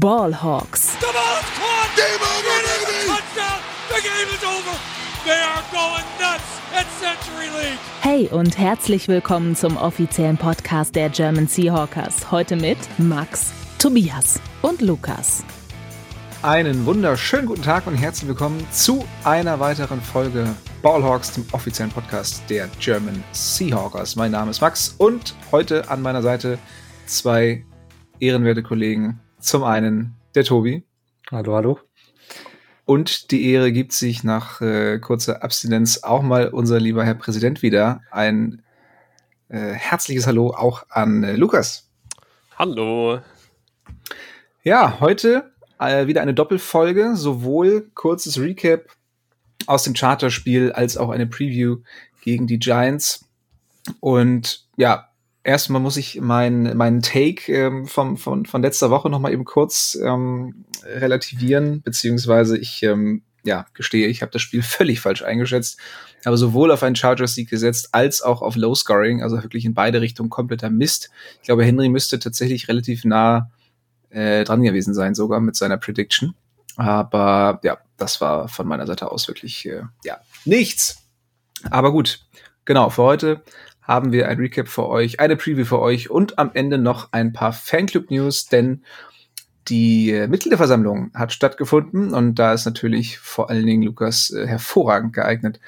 Ballhawks. The ball's caught. Game over, baby. Touchdown. The game is over. They are going nuts at Century League. Hey und herzlich willkommen zum offiziellen Podcast der German Seahawkers. Heute mit Max, Tobias und Lukas. Einen wunderschönen guten Tag und herzlich willkommen zu einer weiteren Folge Ballhawks, dem offiziellen Podcast der German Seahawkers. Mein Name ist Max und heute an meiner Seite zwei ehrenwerte Kollegen. Zum einen der Tobi. Hallo, hallo. Und die Ehre gibt sich nach äh, kurzer Abstinenz auch mal unser lieber Herr Präsident wieder. Ein äh, herzliches Hallo auch an äh, Lukas. Hallo. Ja, heute äh, wieder eine Doppelfolge, sowohl kurzes Recap aus dem Charterspiel als auch eine Preview gegen die Giants. Und ja, erstmal muss ich meinen mein Take ähm, vom, von, von letzter Woche noch mal eben kurz ähm, relativieren, beziehungsweise ich ähm, ja, gestehe, ich habe das Spiel völlig falsch eingeschätzt. Habe sowohl auf einen Chargers-Sieg gesetzt, als auch auf Low-Scoring, also wirklich in beide Richtungen kompletter Mist. Ich glaube, Henry müsste tatsächlich relativ nah äh, dran gewesen sein, sogar mit seiner Prediction. Aber ja, das war von meiner Seite aus wirklich äh, ja nichts. Aber gut, genau, für heute haben wir ein Recap für euch, eine Preview für euch und am Ende noch ein paar Fanclub-News, denn die Mitgliederversammlung hat stattgefunden und da ist natürlich vor allen Dingen Lukas äh, hervorragend geeignet,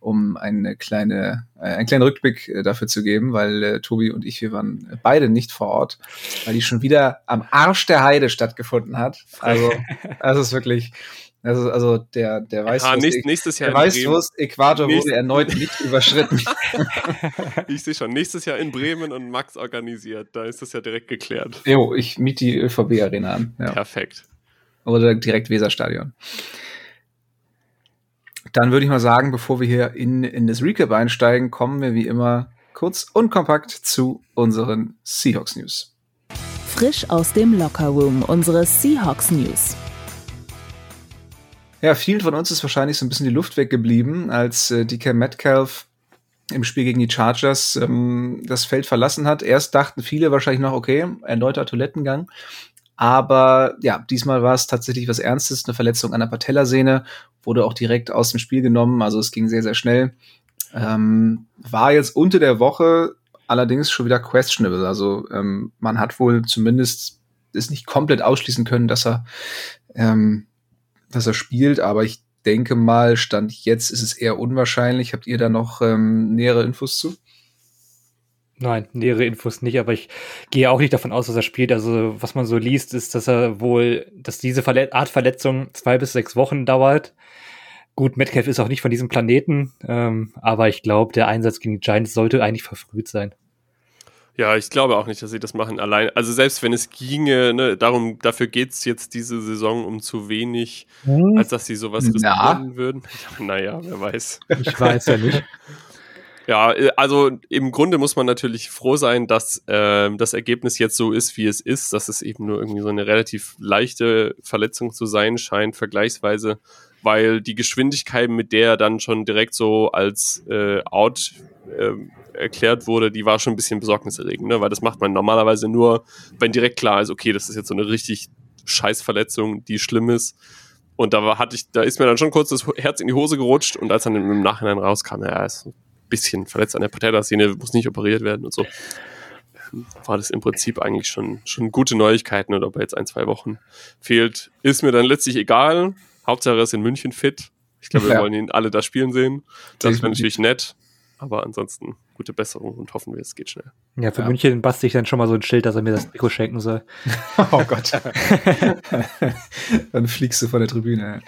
um eine kleine, äh, einen kleinen Rückblick äh, dafür zu geben, weil äh, Tobi und ich, wir waren beide nicht vor Ort, weil die schon wieder am Arsch der Heide stattgefunden hat. Also, das ist wirklich, also, also der, der Weißwurst, nächst, nächstes Jahr der Weißwurst-Äquator wurde erneut nicht überschritten. ich sehe schon, nächstes Jahr in Bremen und Max organisiert. Da ist das ja direkt geklärt. Jo, ich miete die ÖVB-Arena an. Ja. Perfekt. Oder direkt Weserstadion. Dann würde ich mal sagen, bevor wir hier in, in das Recap einsteigen, kommen wir wie immer kurz und kompakt zu unseren Seahawks News. Frisch aus dem Lockerroom, unsere Seahawks News. Ja, vielen von uns ist wahrscheinlich so ein bisschen die Luft weggeblieben, als äh, DK Metcalf im Spiel gegen die Chargers ähm, das Feld verlassen hat. Erst dachten viele wahrscheinlich noch, okay, erneuter Toilettengang. Aber ja, diesmal war es tatsächlich was Ernstes, eine Verletzung an der Patellasehne, wurde auch direkt aus dem Spiel genommen, also es ging sehr, sehr schnell. Ähm, war jetzt unter der Woche allerdings schon wieder questionable. Also ähm, man hat wohl zumindest es nicht komplett ausschließen können, dass er ähm, dass er spielt, aber ich denke mal, Stand jetzt ist es eher unwahrscheinlich. Habt ihr da noch ähm, nähere Infos zu? Nein, nähere Infos nicht, aber ich gehe auch nicht davon aus, dass er spielt. Also, was man so liest, ist, dass er wohl, dass diese Verlet Art Verletzung zwei bis sechs Wochen dauert. Gut, Metcalf ist auch nicht von diesem Planeten, ähm, aber ich glaube, der Einsatz gegen die Giants sollte eigentlich verfrüht sein. Ja, ich glaube auch nicht, dass sie das machen allein. Also selbst wenn es ginge, ne, darum, dafür geht's jetzt diese Saison um zu wenig, hm. als dass sie sowas riskieren Na. würden. Naja, wer weiß. Ich weiß ja nicht. Ja, äh, also im Grunde muss man natürlich froh sein, dass äh, das Ergebnis jetzt so ist, wie es ist, dass es eben nur irgendwie so eine relativ leichte Verletzung zu sein scheint, vergleichsweise, weil die Geschwindigkeit, mit der er dann schon direkt so als äh, out äh, erklärt wurde, die war schon ein bisschen besorgniserregend, ne? weil das macht man normalerweise nur, wenn direkt klar ist, okay, das ist jetzt so eine richtig scheiß Verletzung, die schlimm ist. Und da war, hatte ich, da ist mir dann schon kurz das Herz in die Hose gerutscht und als dann im Nachhinein rauskam, ja, er ist ein bisschen verletzt an der Patellasehne, muss nicht operiert werden und so, war das im Prinzip eigentlich schon, schon gute Neuigkeiten und ob er jetzt ein, zwei Wochen fehlt, ist mir dann letztlich egal. Hauptsache er ist in München fit. Ich glaube, wir Ja. wollen ihn alle da spielen sehen. Das wäre natürlich nett. Aber ansonsten gute Besserung und hoffen wir, es geht schnell. Ja, für Ja. München bastel ich dann schon mal so ein Schild, dass er mir das Trikot schenken soll. Oh Gott. Dann fliegst du von der Tribüne.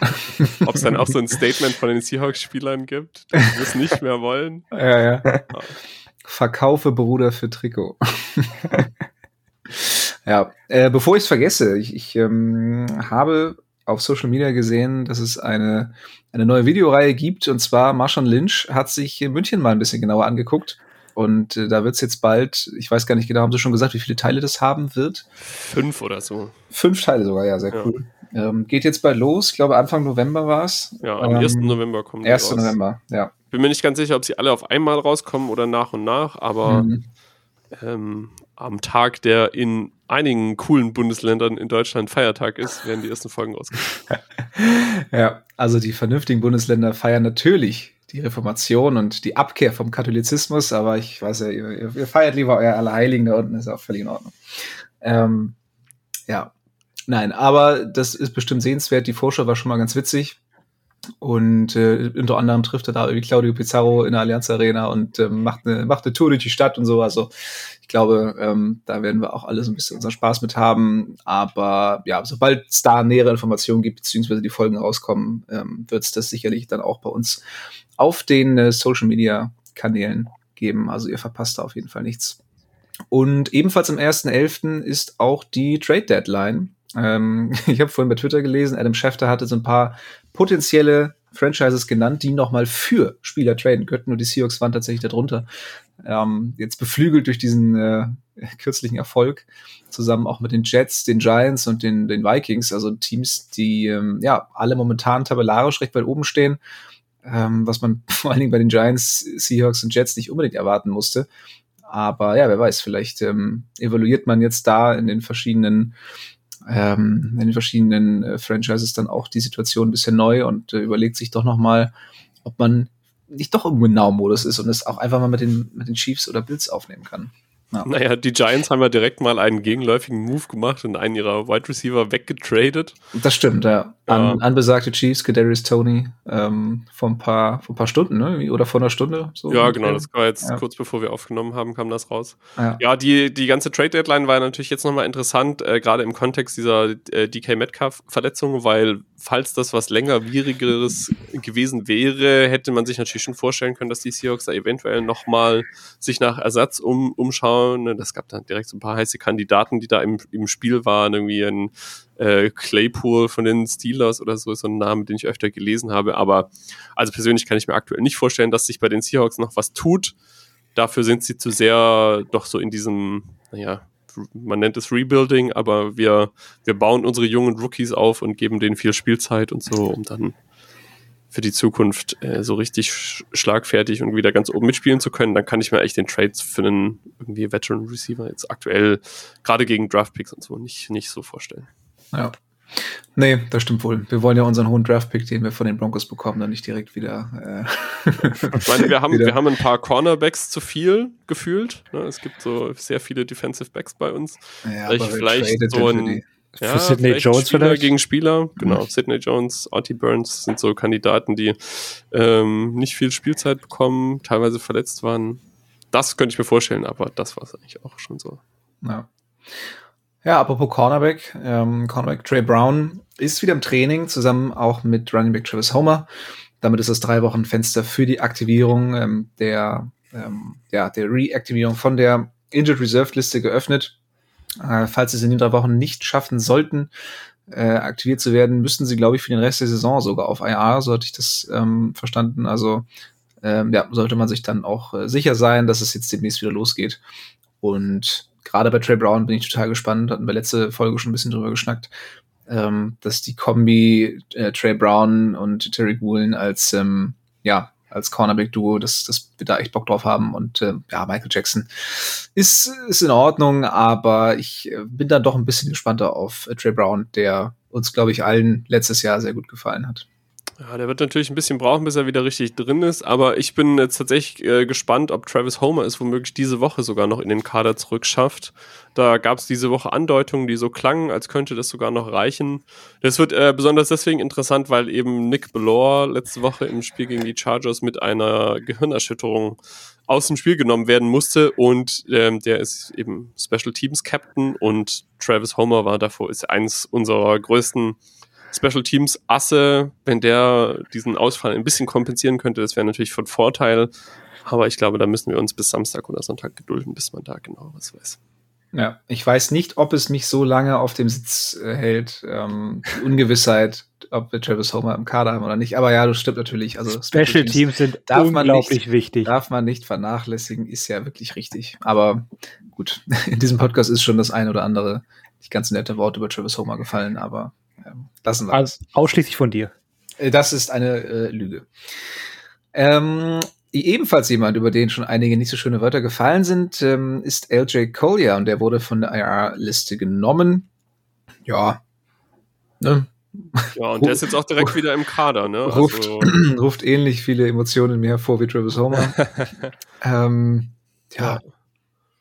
Ob es dann auch so ein Statement von den Seahawks-Spielern gibt, dass sie es nicht mehr wollen. Ja, ja. Verkaufe Bruder für Trikot. ja, äh, bevor ich es vergesse, ich, ich ähm, habe auf Social Media gesehen, dass es eine, eine neue Videoreihe gibt und zwar Marshawn Lynch hat sich in München mal ein bisschen genauer angeguckt und äh, da wird es jetzt bald, ich weiß gar nicht genau, haben sie schon gesagt, wie viele Teile das haben wird? Fünf oder so. Fünf Teile sogar, ja, sehr Ja. cool. Ähm, geht jetzt bald los, ich glaube Anfang November war es. Ja, am Ähm, 1. November kommen die 1. raus. November, ja. Bin mir nicht ganz sicher, ob sie alle auf einmal rauskommen oder nach und nach, aber Mhm. ähm, am Tag, der in einigen coolen Bundesländern in Deutschland Feiertag ist, werden die ersten Folgen rauskommen. ja, also die vernünftigen Bundesländer feiern natürlich die Reformation und die Abkehr vom Katholizismus, aber ich weiß ja, ihr, ihr feiert lieber euer Allerheiligen da unten, ist auch völlig in Ordnung. Ähm, ja, nein, aber das ist bestimmt sehenswert. Die Vorschau war schon mal ganz witzig. Und äh, unter anderem trifft er da irgendwie Claudio Pizarro in der Allianz Arena und äh, macht, eine, macht eine Tour durch die Stadt und so. Also ich glaube, ähm, da werden wir auch alle so ein bisschen unseren Spaß mit haben. Aber ja, sobald es da nähere Informationen gibt, beziehungsweise die Folgen rauskommen, ähm, wird es das sicherlich dann auch bei uns auf den äh, Social Media Kanälen geben. Also ihr verpasst da auf jeden Fall nichts. Und ebenfalls am 1.11. ist auch die Trade Deadline. Ähm, ich habe vorhin bei Twitter gelesen, Adam Schefter hatte so ein paar potenzielle Franchises genannt, die nochmal für Spieler traden könnten. Und die Seahawks waren tatsächlich darunter. Ähm, jetzt beflügelt durch diesen äh, kürzlichen Erfolg, zusammen auch mit den Jets, den Giants und den, den Vikings, also Teams, die ähm, ja alle momentan tabellarisch recht weit oben stehen, ähm, was man vor allen Dingen bei den Giants, Seahawks und Jets nicht unbedingt erwarten musste. Aber ja, wer weiß, vielleicht ähm, evaluiert man jetzt da in den verschiedenen ähm, in den verschiedenen äh, Franchises dann auch die Situation ein bisschen neu und äh, überlegt sich doch nochmal, ob man nicht doch im Win-Now-Modus ist und es auch einfach mal mit den, mit den Chiefs oder Bills aufnehmen kann. Ja. Naja, die Giants haben ja direkt mal einen gegenläufigen Move gemacht und einen ihrer Wide Receiver weggetradet. Das stimmt, ja. An, ja. Anbesagte Chiefs, Kadarius Tony, ähm, vor ein paar, vor ein paar Stunden, ne? Oder vor einer Stunde. So ja, genau, das war jetzt ja. kurz bevor wir aufgenommen haben, kam das raus. Ja, ja die, die ganze Trade-Deadline war natürlich jetzt nochmal interessant, äh, gerade im Kontext dieser äh, DK Metcalf-Verletzung, weil falls das was längerwierigeres gewesen wäre, hätte man sich natürlich schon vorstellen können, dass die Seahawks da eventuell nochmal sich nach Ersatz um, umschauen. Es gab dann direkt so ein paar heiße Kandidaten, die da im, im Spiel waren, irgendwie ein äh, Claypool von den Steelers oder so so ein Name, den ich öfter gelesen habe. Aber also persönlich kann ich mir aktuell nicht vorstellen, dass sich bei den Seahawks noch was tut. Dafür sind sie zu sehr doch so in diesem, naja, man nennt es Rebuilding, aber wir, wir bauen unsere jungen Rookies auf und geben denen viel Spielzeit und so, um dann für die Zukunft äh, so richtig sch schlagfertig und wieder ganz oben mitspielen zu können, dann kann ich mir echt den Trades für einen irgendwie Veteran Receiver jetzt aktuell gerade gegen Draft Picks und so nicht, nicht so vorstellen. Ja. Nee, das stimmt wohl. Wir wollen ja unseren hohen Draft-Pick, den wir von den Broncos bekommen, dann nicht direkt wieder. Äh, ich meine, wir haben, wir haben ein paar Cornerbacks zu viel gefühlt. Ne? Es gibt so sehr viele Defensive Backs bei uns. Ja, vielleicht vielleicht so ein. Ja, für Sidney Jones Spieler vielleicht? gegen Spieler, genau. Mhm. Sidney Jones, Artie Burns sind so Kandidaten, die ähm, nicht viel Spielzeit bekommen, teilweise verletzt waren. Das könnte ich mir vorstellen, aber das war es eigentlich auch schon so. Ja. Ja, apropos Cornerback, ähm, Cornerback Trey Brown ist wieder im Training, zusammen auch mit Running Back Travis Homer. Damit ist das drei Wochen Fenster für die Aktivierung ähm, der, ähm, ja, der Reaktivierung von der Injured Reserve Liste geöffnet. Äh, falls sie es in den drei Wochen nicht schaffen sollten, äh, aktiviert zu werden, müssten sie, glaube ich, für den Rest der Saison sogar auf IR, so hatte ich das ähm, verstanden. Also ähm, ja, sollte man sich dann auch äh, sicher sein, dass es jetzt demnächst wieder losgeht. Und gerade bei Trey Brown bin ich total gespannt, hatten wir letzte Folge schon ein bisschen drüber geschnackt, ähm, dass die Kombi äh, Trey Brown und Terry Woolen als, ähm, ja, als Cornerback-Duo, dass, dass wir da echt Bock drauf haben. Und äh, ja, Michael Jackson ist, ist in Ordnung, aber ich äh, bin da doch ein bisschen gespannter auf äh, Trey Brown, der uns, glaube ich, allen letztes Jahr sehr gut gefallen hat. Ja, der wird natürlich ein bisschen brauchen, bis er wieder richtig drin ist, aber ich bin jetzt tatsächlich äh, gespannt, ob Travis Homer es womöglich diese Woche sogar noch in den Kader zurückschafft. Da gab es diese Woche Andeutungen, die so klangen, als könnte das sogar noch reichen. Das wird äh, besonders deswegen interessant, weil eben Nick Belor letzte Woche im Spiel gegen die Chargers mit einer Gehirnerschütterung aus dem Spiel genommen werden musste und ähm, der ist eben Special Teams Captain und Travis Homer war davor, ist eins unserer größten Special Teams Asse, wenn der diesen Ausfall ein bisschen kompensieren könnte, das wäre natürlich von Vorteil. Aber ich glaube, da müssen wir uns bis Samstag oder Sonntag gedulden, bis man da genau was weiß. Ja, ich weiß nicht, ob es mich so lange auf dem Sitz äh, hält. Ähm, die Ungewissheit, ob wir Travis Homer im Kader haben oder nicht. Aber ja, das stimmt natürlich. Also Special, Special Teams, sind darf unglaublich nicht, wichtig. Darf man nicht vernachlässigen, ist ja wirklich richtig. Aber gut, in diesem Podcast ist schon das ein oder andere, nicht ganz nette Wort über Travis Homer gefallen, aber lassen wir also, Ausschließlich von dir. Äh, das ist eine äh, Lüge. Ähm, ebenfalls jemand, über den schon einige nicht so schöne Wörter gefallen sind, ähm, ist LJ Collier und der wurde von der IR-Liste genommen. Ja. Ne? Ja, und der ist jetzt auch direkt wieder im Kader, ne? Ruft, also ruft ähnlich viele Emotionen in mir hervor wie Travis Homer. ähm, ja.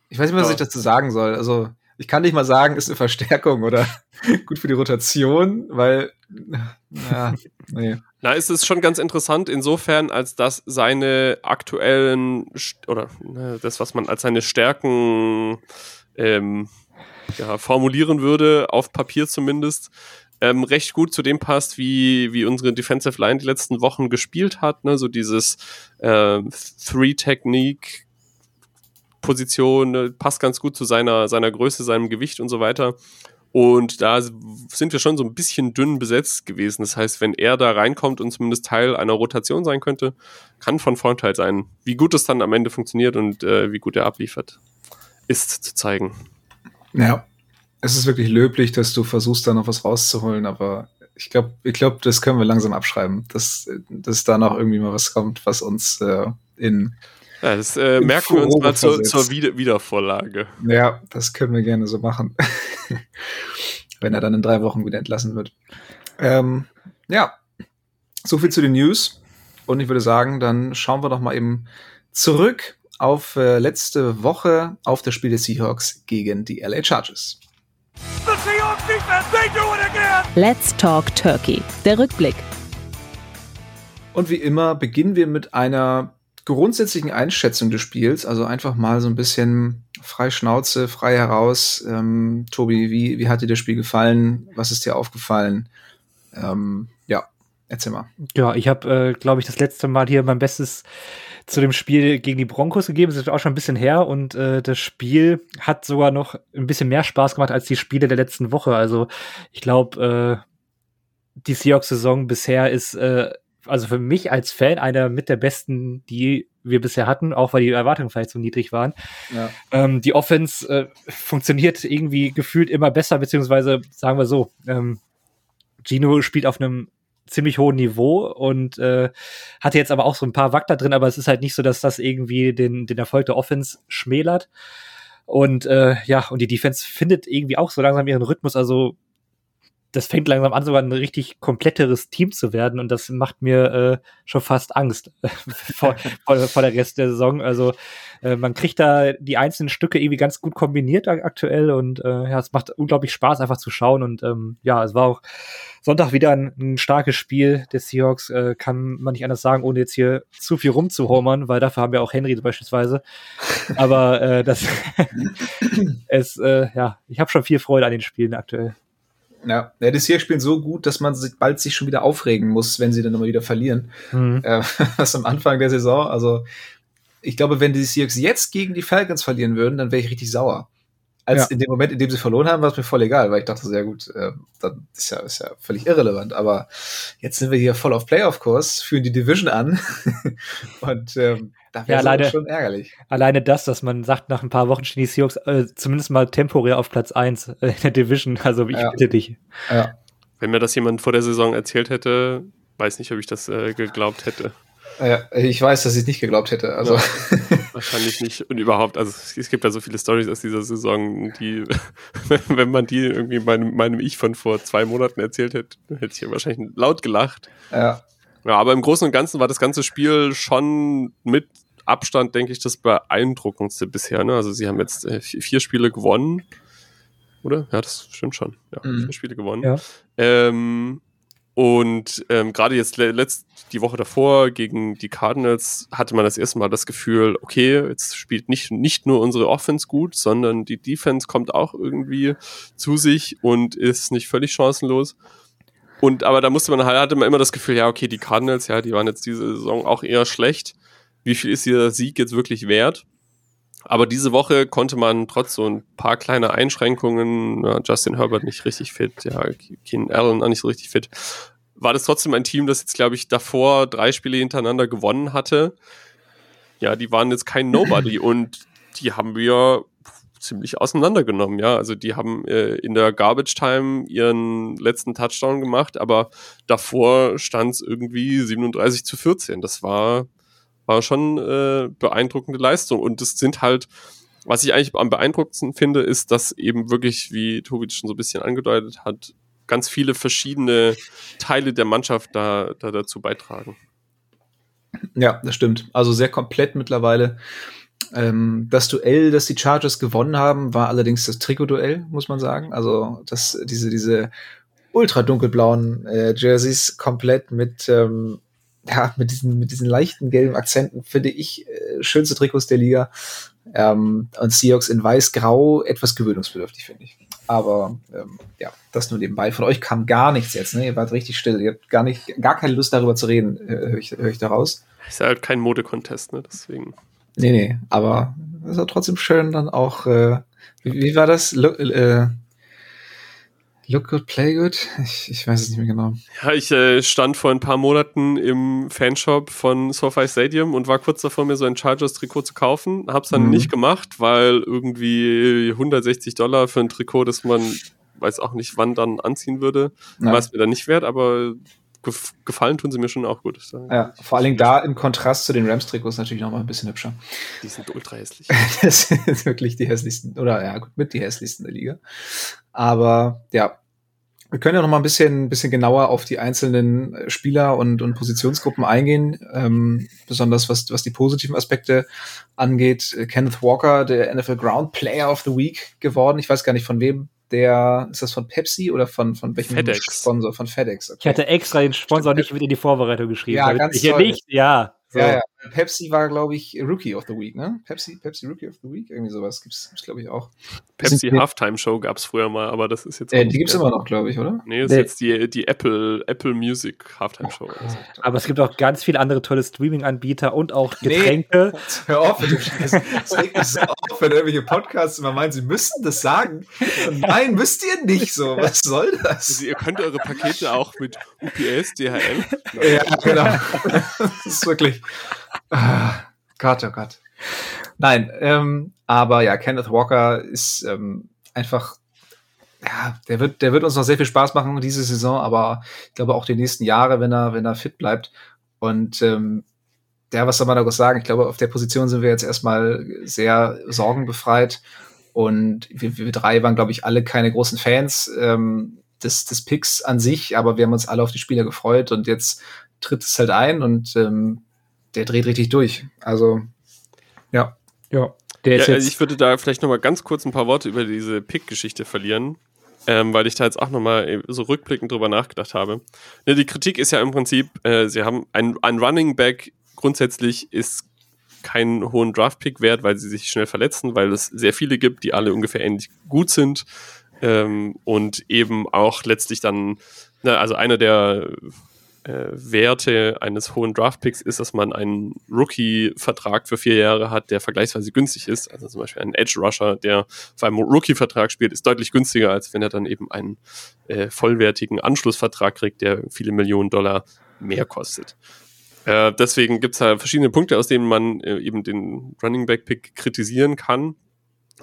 Ich weiß nicht, was ja. ich dazu sagen soll. Also, ich kann nicht mal sagen, ist eine Verstärkung oder gut für die Rotation, weil, ja, nee. Na, es ist schon ganz interessant insofern, als dass seine aktuellen oder ne, das, was man als seine Stärken ähm, ja, formulieren würde, auf Papier zumindest, ähm, recht gut zu dem passt, wie, wie unsere Defensive Line die letzten Wochen gespielt hat. Ne? So dieses äh, Three-Technique. Position ne? passt ganz gut zu seiner, seiner Größe, seinem Gewicht und so weiter. Und da sind wir schon so ein bisschen dünn besetzt gewesen. Das heißt, wenn er da reinkommt und zumindest Teil einer Rotation sein könnte, kann von Vorteil sein. Wie gut es dann am Ende funktioniert und äh, wie gut er abliefert, ist zu zeigen. Ja, es ist wirklich löblich, dass du versuchst, da noch was rauszuholen, aber ich glaube, ich glaube, das können wir langsam abschreiben, dass, dass da noch irgendwie mal was kommt, was uns äh, in ja, das äh, merken wir uns mal zur, zur Wieder Wiedervorlage. Ja, das können wir gerne so machen. Wenn er dann in drei Wochen wieder entlassen wird. Ähm, ja, so viel zu den News. Und ich würde sagen, dann schauen wir doch mal eben zurück auf äh, letzte Woche auf das Spiel der Seahawks gegen die LA Chargers. Let's Talk Turkey. Der Rückblick. Und wie immer beginnen wir mit einer grundsätzlichen Einschätzung des Spiels, also einfach mal so ein bisschen frei Schnauze, frei heraus. Ähm, Tobi, wie, wie hat dir das Spiel gefallen? Was ist dir aufgefallen? Ähm, ja, erzähl mal. Ja, ich habe, äh, glaube ich, das letzte Mal hier mein Bestes zu dem Spiel gegen die Broncos gegeben. Das ist auch schon ein bisschen her und äh, das Spiel hat sogar noch ein bisschen mehr Spaß gemacht als die Spiele der letzten Woche. Also ich glaube, äh, die Seahawks-Saison bisher ist äh, also für mich als Fan einer mit der besten, die wir bisher hatten, auch weil die Erwartungen vielleicht so niedrig waren. Ja. Ähm, die Offense äh, funktioniert irgendwie gefühlt immer besser, beziehungsweise sagen wir so, ähm, Gino spielt auf einem ziemlich hohen Niveau und äh, hatte jetzt aber auch so ein paar Wackler drin, aber es ist halt nicht so, dass das irgendwie den, den Erfolg der Offense schmälert. Und äh, ja, und die Defense findet irgendwie auch so langsam ihren Rhythmus. Also das fängt langsam an, sogar ein richtig kompletteres Team zu werden und das macht mir äh, schon fast Angst vor, vor, vor, der Rest der Saison. Also äh, man kriegt da die einzelnen Stücke irgendwie ganz gut kombiniert aktuell und äh, ja, es macht unglaublich Spaß einfach zu schauen und ähm, ja, es war auch Sonntag wieder ein, ein starkes Spiel des Seahawks, äh, kann man nicht anders sagen, ohne jetzt hier zu viel rumzuhomern, weil dafür haben wir auch Henry beispielsweise. Aber äh, das es äh, ja, ich habe schon viel Freude an den Spielen aktuell. Ja, ja die Seahawks spielen so gut, dass man sich bald sich schon wieder aufregen muss, wenn sie dann immer wieder verlieren. Mhm. Äh, was am Anfang der Saison, also ich glaube, wenn die Seahawks jetzt gegen die Falcons verlieren würden, dann wäre ich richtig sauer. Als ja. in dem Moment, in dem sie verloren haben, war es mir voll egal, weil ich dachte, sehr gut, äh, dann ist ja, ist ja völlig irrelevant. Aber jetzt sind wir hier voll auf Playoff-Kurs, führen die Division an und ähm, da wäre ja, alleine, schon ärgerlich. Alleine das, dass man sagt, nach ein paar Wochen stehen die Seahawks äh, zumindest mal temporär auf Platz 1 äh, in der Division. Also ich ja. bitte dich. Ja. Wenn mir das jemand vor der Saison erzählt hätte, weiß nicht, ob ich das äh, geglaubt hätte. Ja, ich weiß, dass ich es nicht geglaubt hätte. Also. Ja, wahrscheinlich nicht. Und überhaupt, also es gibt ja so viele Stories aus dieser Saison, die, wenn man die irgendwie meinem, meinem Ich von vor zwei Monaten erzählt hätte, hätte ich ja wahrscheinlich laut gelacht. Ja. Ja, aber im Großen und Ganzen war das ganze Spiel schon mit Abstand, denke ich, das beeindruckendste bisher. Ne? Also sie haben jetzt äh, vier Spiele gewonnen. Oder? Ja, das stimmt schon. Ja, mhm. vier Spiele gewonnen. Ja. Ähm, und ähm, gerade jetzt letzt, die Woche davor gegen die Cardinals hatte man das erste Mal das Gefühl, okay, jetzt spielt nicht, nicht nur unsere Offense gut, sondern die Defense kommt auch irgendwie zu sich und ist nicht völlig chancenlos. Und aber da musste man halt, hatte man immer das Gefühl, ja, okay, die Cardinals, ja, die waren jetzt diese Saison auch eher schlecht. Wie viel ist dieser Sieg jetzt wirklich wert? Aber diese Woche konnte man trotz so ein paar kleiner Einschränkungen, ja, Justin Herbert nicht richtig fit, ja, Keen Allen auch nicht so richtig fit, war das trotzdem ein Team, das jetzt, glaube ich, davor drei Spiele hintereinander gewonnen hatte. Ja, die waren jetzt kein Nobody und die haben wir ziemlich auseinandergenommen, ja. Also die haben äh, in der Garbage Time ihren letzten Touchdown gemacht, aber davor stand es irgendwie 37 zu 14. Das war war schon äh, beeindruckende Leistung. Und das sind halt, was ich eigentlich am beeindruckendsten finde, ist, dass eben wirklich, wie Tobi schon so ein bisschen angedeutet hat, ganz viele verschiedene Teile der Mannschaft da, da dazu beitragen. Ja, das stimmt. Also sehr komplett mittlerweile. Ähm, das Duell, das die Chargers gewonnen haben, war allerdings das Trikot-Duell, muss man sagen. Also das, diese, diese ultra dunkelblauen äh, Jerseys komplett mit, ähm, ja, mit diesen, mit diesen leichten gelben Akzenten, finde ich, äh, schönste Trikots der Liga. Ähm, und Seahawks in weiß-grau, etwas gewöhnungsbedürftig, finde ich. Aber ähm, ja, das nur nebenbei. Von euch kam gar nichts jetzt, ne? Ihr wart richtig still. Ihr habt gar nicht, gar keine Lust darüber zu reden, äh, höre ich, hör ich daraus. Ist halt kein Modecontest, ne? Deswegen. Nee, nee, aber es war trotzdem schön dann auch, äh, wie, wie war das? Look, äh, look good, play good? Ich, ich weiß es nicht mehr genau. Ja, ich äh, stand vor ein paar Monaten im Fanshop von SoFi Stadium und war kurz davor, mir so ein Chargers-Trikot zu kaufen. Hab's dann mhm. nicht gemacht, weil irgendwie 160 Dollar für ein Trikot, das man weiß auch nicht, wann dann anziehen würde, ja. war es mir dann nicht wert, aber gefallen tun sie mir schon auch gut. Ja, vor allen Dingen da im Kontrast zu den Rams-Trikots natürlich noch mal ein bisschen hübscher. Die sind ultra hässlich. das sind wirklich die hässlichsten, oder ja, gut, mit die hässlichsten der Liga. Aber ja, wir können ja noch mal ein bisschen, bisschen genauer auf die einzelnen Spieler und, und Positionsgruppen eingehen, ähm, besonders was, was die positiven Aspekte angeht. Kenneth Walker, der NFL Ground Player of the Week geworden. Ich weiß gar nicht von wem der, ist das von Pepsi oder von, von welchem FedEx. Sponsor? Von FedEx. Okay. Ich hatte extra den Sponsor nicht mit in die Vorbereitung geschrieben. Ja, ganz hier toll. nicht, ja. So. Ja, ja. Pepsi war, glaube ich, Rookie of the Week, ne? Pepsi, Pepsi Rookie of the Week, irgendwie sowas gibt's, gibt's glaube ich, auch. Pepsi Halftime Show gab's früher mal, aber das ist jetzt. Äh, die gibt's immer noch, glaube ich, oder? Nee, das nee. ist jetzt die, die Apple, Apple Music Halftime Show. Also. Aber es gibt auch ganz viele andere tolle Streaming-Anbieter und auch Getränke. Nee, hör auf, du Es regt mich so auf, wenn irgendwelche Podcasts immer meinen, sie müssten das sagen. Nein, müsst ihr nicht so. Was soll das? Also ihr könnt eure Pakete auch mit UPS, DHL. ja, genau. Das ist wirklich. Ah, Gott, oh Gott. Nein, ähm, aber ja, Kenneth Walker ist ähm, einfach, ja, der wird, der wird uns noch sehr viel Spaß machen diese Saison, aber ich glaube auch die nächsten Jahre, wenn er, wenn er fit bleibt. Und ähm, ja, was soll man da sagen? Ich glaube, auf der Position sind wir jetzt erstmal sehr sorgenbefreit. Und wir, wir drei waren, glaube ich, alle keine großen Fans ähm, des, des Picks an sich, aber wir haben uns alle auf die Spieler gefreut und jetzt tritt es halt ein und ähm, der dreht richtig durch. Also, ja. Ja. Der ist ja, also ich würde da vielleicht noch mal ganz kurz ein paar Worte über diese Pick-Geschichte verlieren, ähm, weil ich da jetzt auch noch mal so rückblickend drüber nachgedacht habe. Ne, die Kritik ist ja im Prinzip, äh, sie haben ein, ein Running Back grundsätzlich ist keinen hohen Draft-Pick wert, weil sie sich schnell verletzen, weil es sehr viele gibt, die alle ungefähr ähnlich gut sind ähm, und eben auch letztlich dann, na, also einer der äh, Werte eines hohen Draftpicks ist, dass man einen Rookie-Vertrag für vier Jahre hat, der vergleichsweise günstig ist. Also zum Beispiel ein Edge-Rusher, der für einen Rookie-Vertrag spielt, ist deutlich günstiger, als wenn er dann eben einen äh, vollwertigen Anschlussvertrag kriegt, der viele Millionen Dollar mehr kostet. Äh, deswegen gibt es da verschiedene Punkte, aus denen man äh, eben den Running Back Pick kritisieren kann.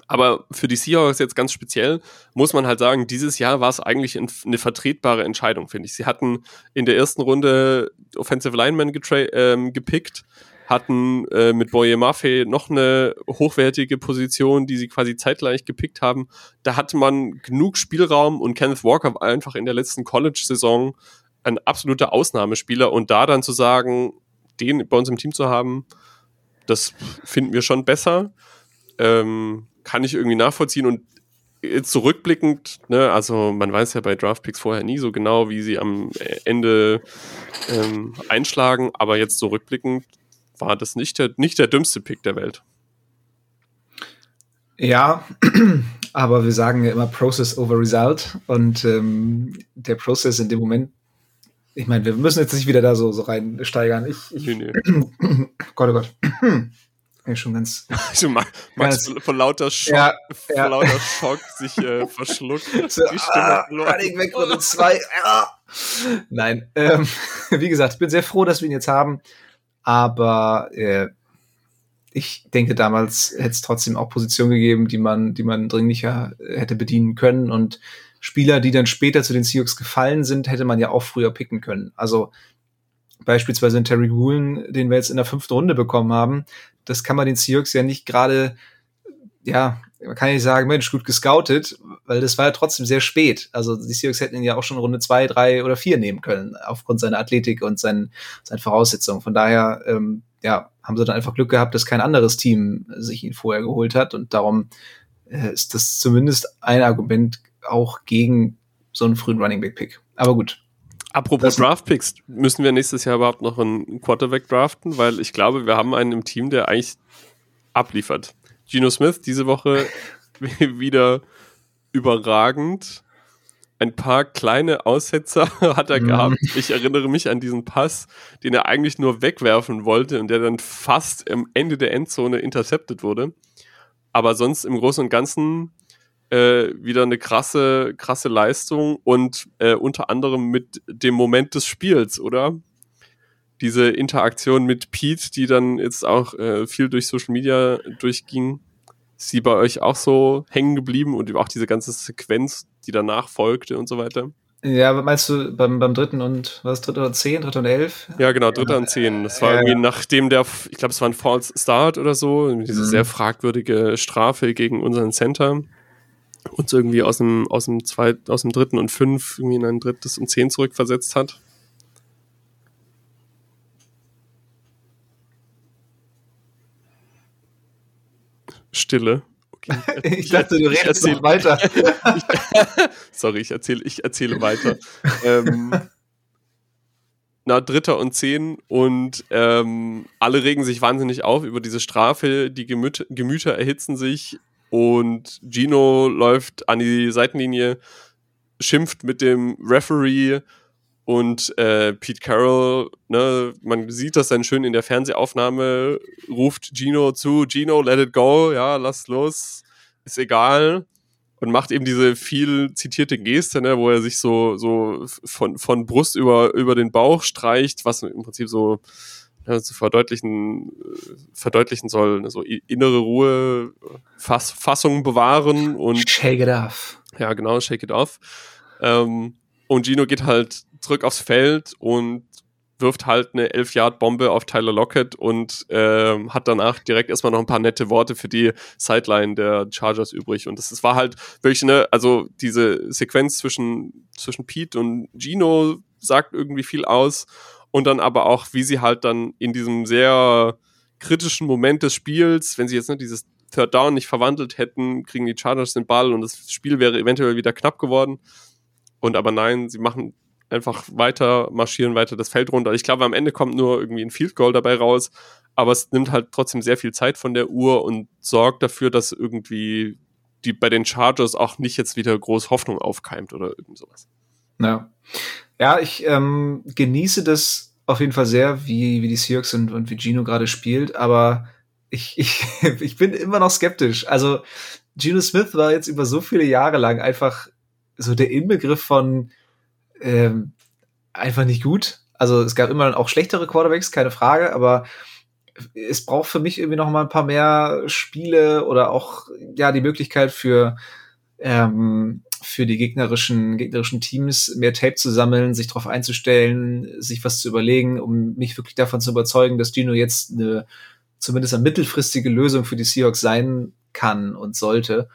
Aber für die Seahawks jetzt ganz speziell muss man halt sagen, dieses Jahr war es eigentlich eine vertretbare Entscheidung, finde ich. Sie hatten in der ersten Runde Offensive Lineman ähm, gepickt, hatten äh, mit Boye Maffei noch eine hochwertige Position, die sie quasi zeitgleich gepickt haben. Da hatte man genug Spielraum und Kenneth Walker war einfach in der letzten College-Saison ein absoluter Ausnahmespieler und da dann zu sagen, den bei uns im Team zu haben, das finden wir schon besser. Ähm, kann ich irgendwie nachvollziehen und jetzt zurückblickend, ne, also man weiß ja bei Draftpicks vorher nie so genau, wie sie am Ende ähm, einschlagen, aber jetzt zurückblickend war das nicht der, nicht der dümmste Pick der Welt. Ja, aber wir sagen ja immer Process over Result und ähm, der Prozess in dem Moment, ich meine, wir müssen jetzt nicht wieder da so, so reinsteigern. Ich, ich nee, nee. Gott, oh Gott. Ja, schon ganz. Also Max, Max von lauter Schock, ja, ja. Von lauter Schock sich äh, verschluckt. So, die ah, Running Back 2. Ah. Nein, ähm, wie gesagt, ich bin sehr froh, dass wir ihn jetzt haben. Aber äh, ich denke, damals hätte es trotzdem auch Positionen gegeben, die man, die man dringlicher hätte bedienen können. Und Spieler, die dann später zu den Seahawks gefallen sind, hätte man ja auch früher picken können. Also beispielsweise in Terry Woolen, den wir jetzt in der fünften Runde bekommen haben, das kann man den Seahawks ja nicht gerade, ja, man kann nicht sagen, Mensch, gut gescoutet, weil das war ja trotzdem sehr spät. Also die Seahawks hätten ihn ja auch schon Runde zwei, drei oder vier nehmen können, aufgrund seiner Athletik und seinen, seinen Voraussetzungen. Von daher, ähm, ja, haben sie dann einfach Glück gehabt, dass kein anderes Team sich ihn vorher geholt hat und darum äh, ist das zumindest ein Argument auch gegen so einen frühen Running Back Pick. Aber gut. Apropos Draft Picks, müssen wir nächstes Jahr überhaupt noch einen Quarterback draften, weil ich glaube, wir haben einen im Team, der eigentlich abliefert. Geno Smith diese Woche wieder überragend. Ein paar kleine Aussetzer hat er mhm. gehabt. Ich erinnere mich an diesen Pass, den er eigentlich nur wegwerfen wollte und der dann fast am Ende der Endzone intercepted wurde. Aber sonst im Großen und Ganzen äh, wieder eine krasse, krasse Leistung und äh, unter anderem mit dem Moment des Spiels, oder? Diese Interaktion mit Pete, die dann jetzt auch äh, viel durch Social Media durchging, ist die bei euch auch so hängen geblieben und auch diese ganze Sequenz, die danach folgte und so weiter? Ja, meinst du beim, beim dritten und was, dritter und zehn, dritter und elf? Ja, genau, dritter ja. und zehn. Das war ja, irgendwie nachdem der, ich glaube, es war ein False Start oder so, diese mhm. sehr fragwürdige Strafe gegen unseren Center uns irgendwie aus dem, aus dem zweit, aus dem dritten und fünf irgendwie in ein drittes und zehn zurückversetzt hat. Stille. Okay, ich, ich, dachte, du redest erzähl, weiter. ich, sorry, ich erzähle, ich erzähle weiter. ähm, na, Dritter und Zehn und ähm, alle regen sich wahnsinnig auf über diese Strafe. Die Gemüter, Gemüter erhitzen sich und Gino läuft an die Seitenlinie, schimpft mit dem Referee und äh, Pete Carroll, ne, man sieht das dann schön in der Fernsehaufnahme, ruft Gino zu, Gino, let it go, ja, lass los, ist egal. Und macht eben diese viel zitierte Geste, ne, wo er sich so, so von, von Brust über, über den Bauch streicht, was im Prinzip so ja, zu verdeutlichen, äh, verdeutlichen soll, ne, so innere Ruhe, Fass, Fassung bewahren und. Shake it off. Ja, genau, shake it off. Ähm, und Gino geht halt zurück aufs Feld und wirft halt eine 11-Yard-Bombe auf Tyler Lockett und äh, hat danach direkt erstmal noch ein paar nette Worte für die Sideline der Chargers übrig. Und das, das war halt wirklich, ne, also diese Sequenz zwischen, zwischen Pete und Gino sagt irgendwie viel aus und dann aber auch, wie sie halt dann in diesem sehr kritischen Moment des Spiels, wenn sie jetzt nicht dieses Third Down nicht verwandelt hätten, kriegen die Chargers den Ball und das Spiel wäre eventuell wieder knapp geworden. Und aber nein, sie machen einfach weiter, marschieren weiter das Feld runter. Ich glaube, am Ende kommt nur irgendwie ein Field Goal dabei raus, aber es nimmt halt trotzdem sehr viel Zeit von der Uhr und sorgt dafür, dass irgendwie die bei den Chargers auch nicht jetzt wieder groß Hoffnung aufkeimt oder irgend sowas. Ja. Ja, ich ähm, genieße das auf jeden Fall sehr, wie, wie die Seahawks und, und wie Gino gerade spielt, aber ich, ich, ich bin immer noch skeptisch. Also Gino Smith war jetzt über so viele Jahre lang einfach so der Inbegriff von ähm, einfach nicht gut. Also es gab immer auch schlechtere Quarterbacks, keine Frage, aber es braucht für mich irgendwie noch mal ein paar mehr Spiele oder auch ja die Möglichkeit für ähm, für die gegnerischen, gegnerischen Teams mehr Tape zu sammeln, sich darauf einzustellen, sich was zu überlegen, um mich wirklich davon zu überzeugen, dass Gino jetzt eine zumindest eine mittelfristige Lösung für die Seahawks sein kann und sollte.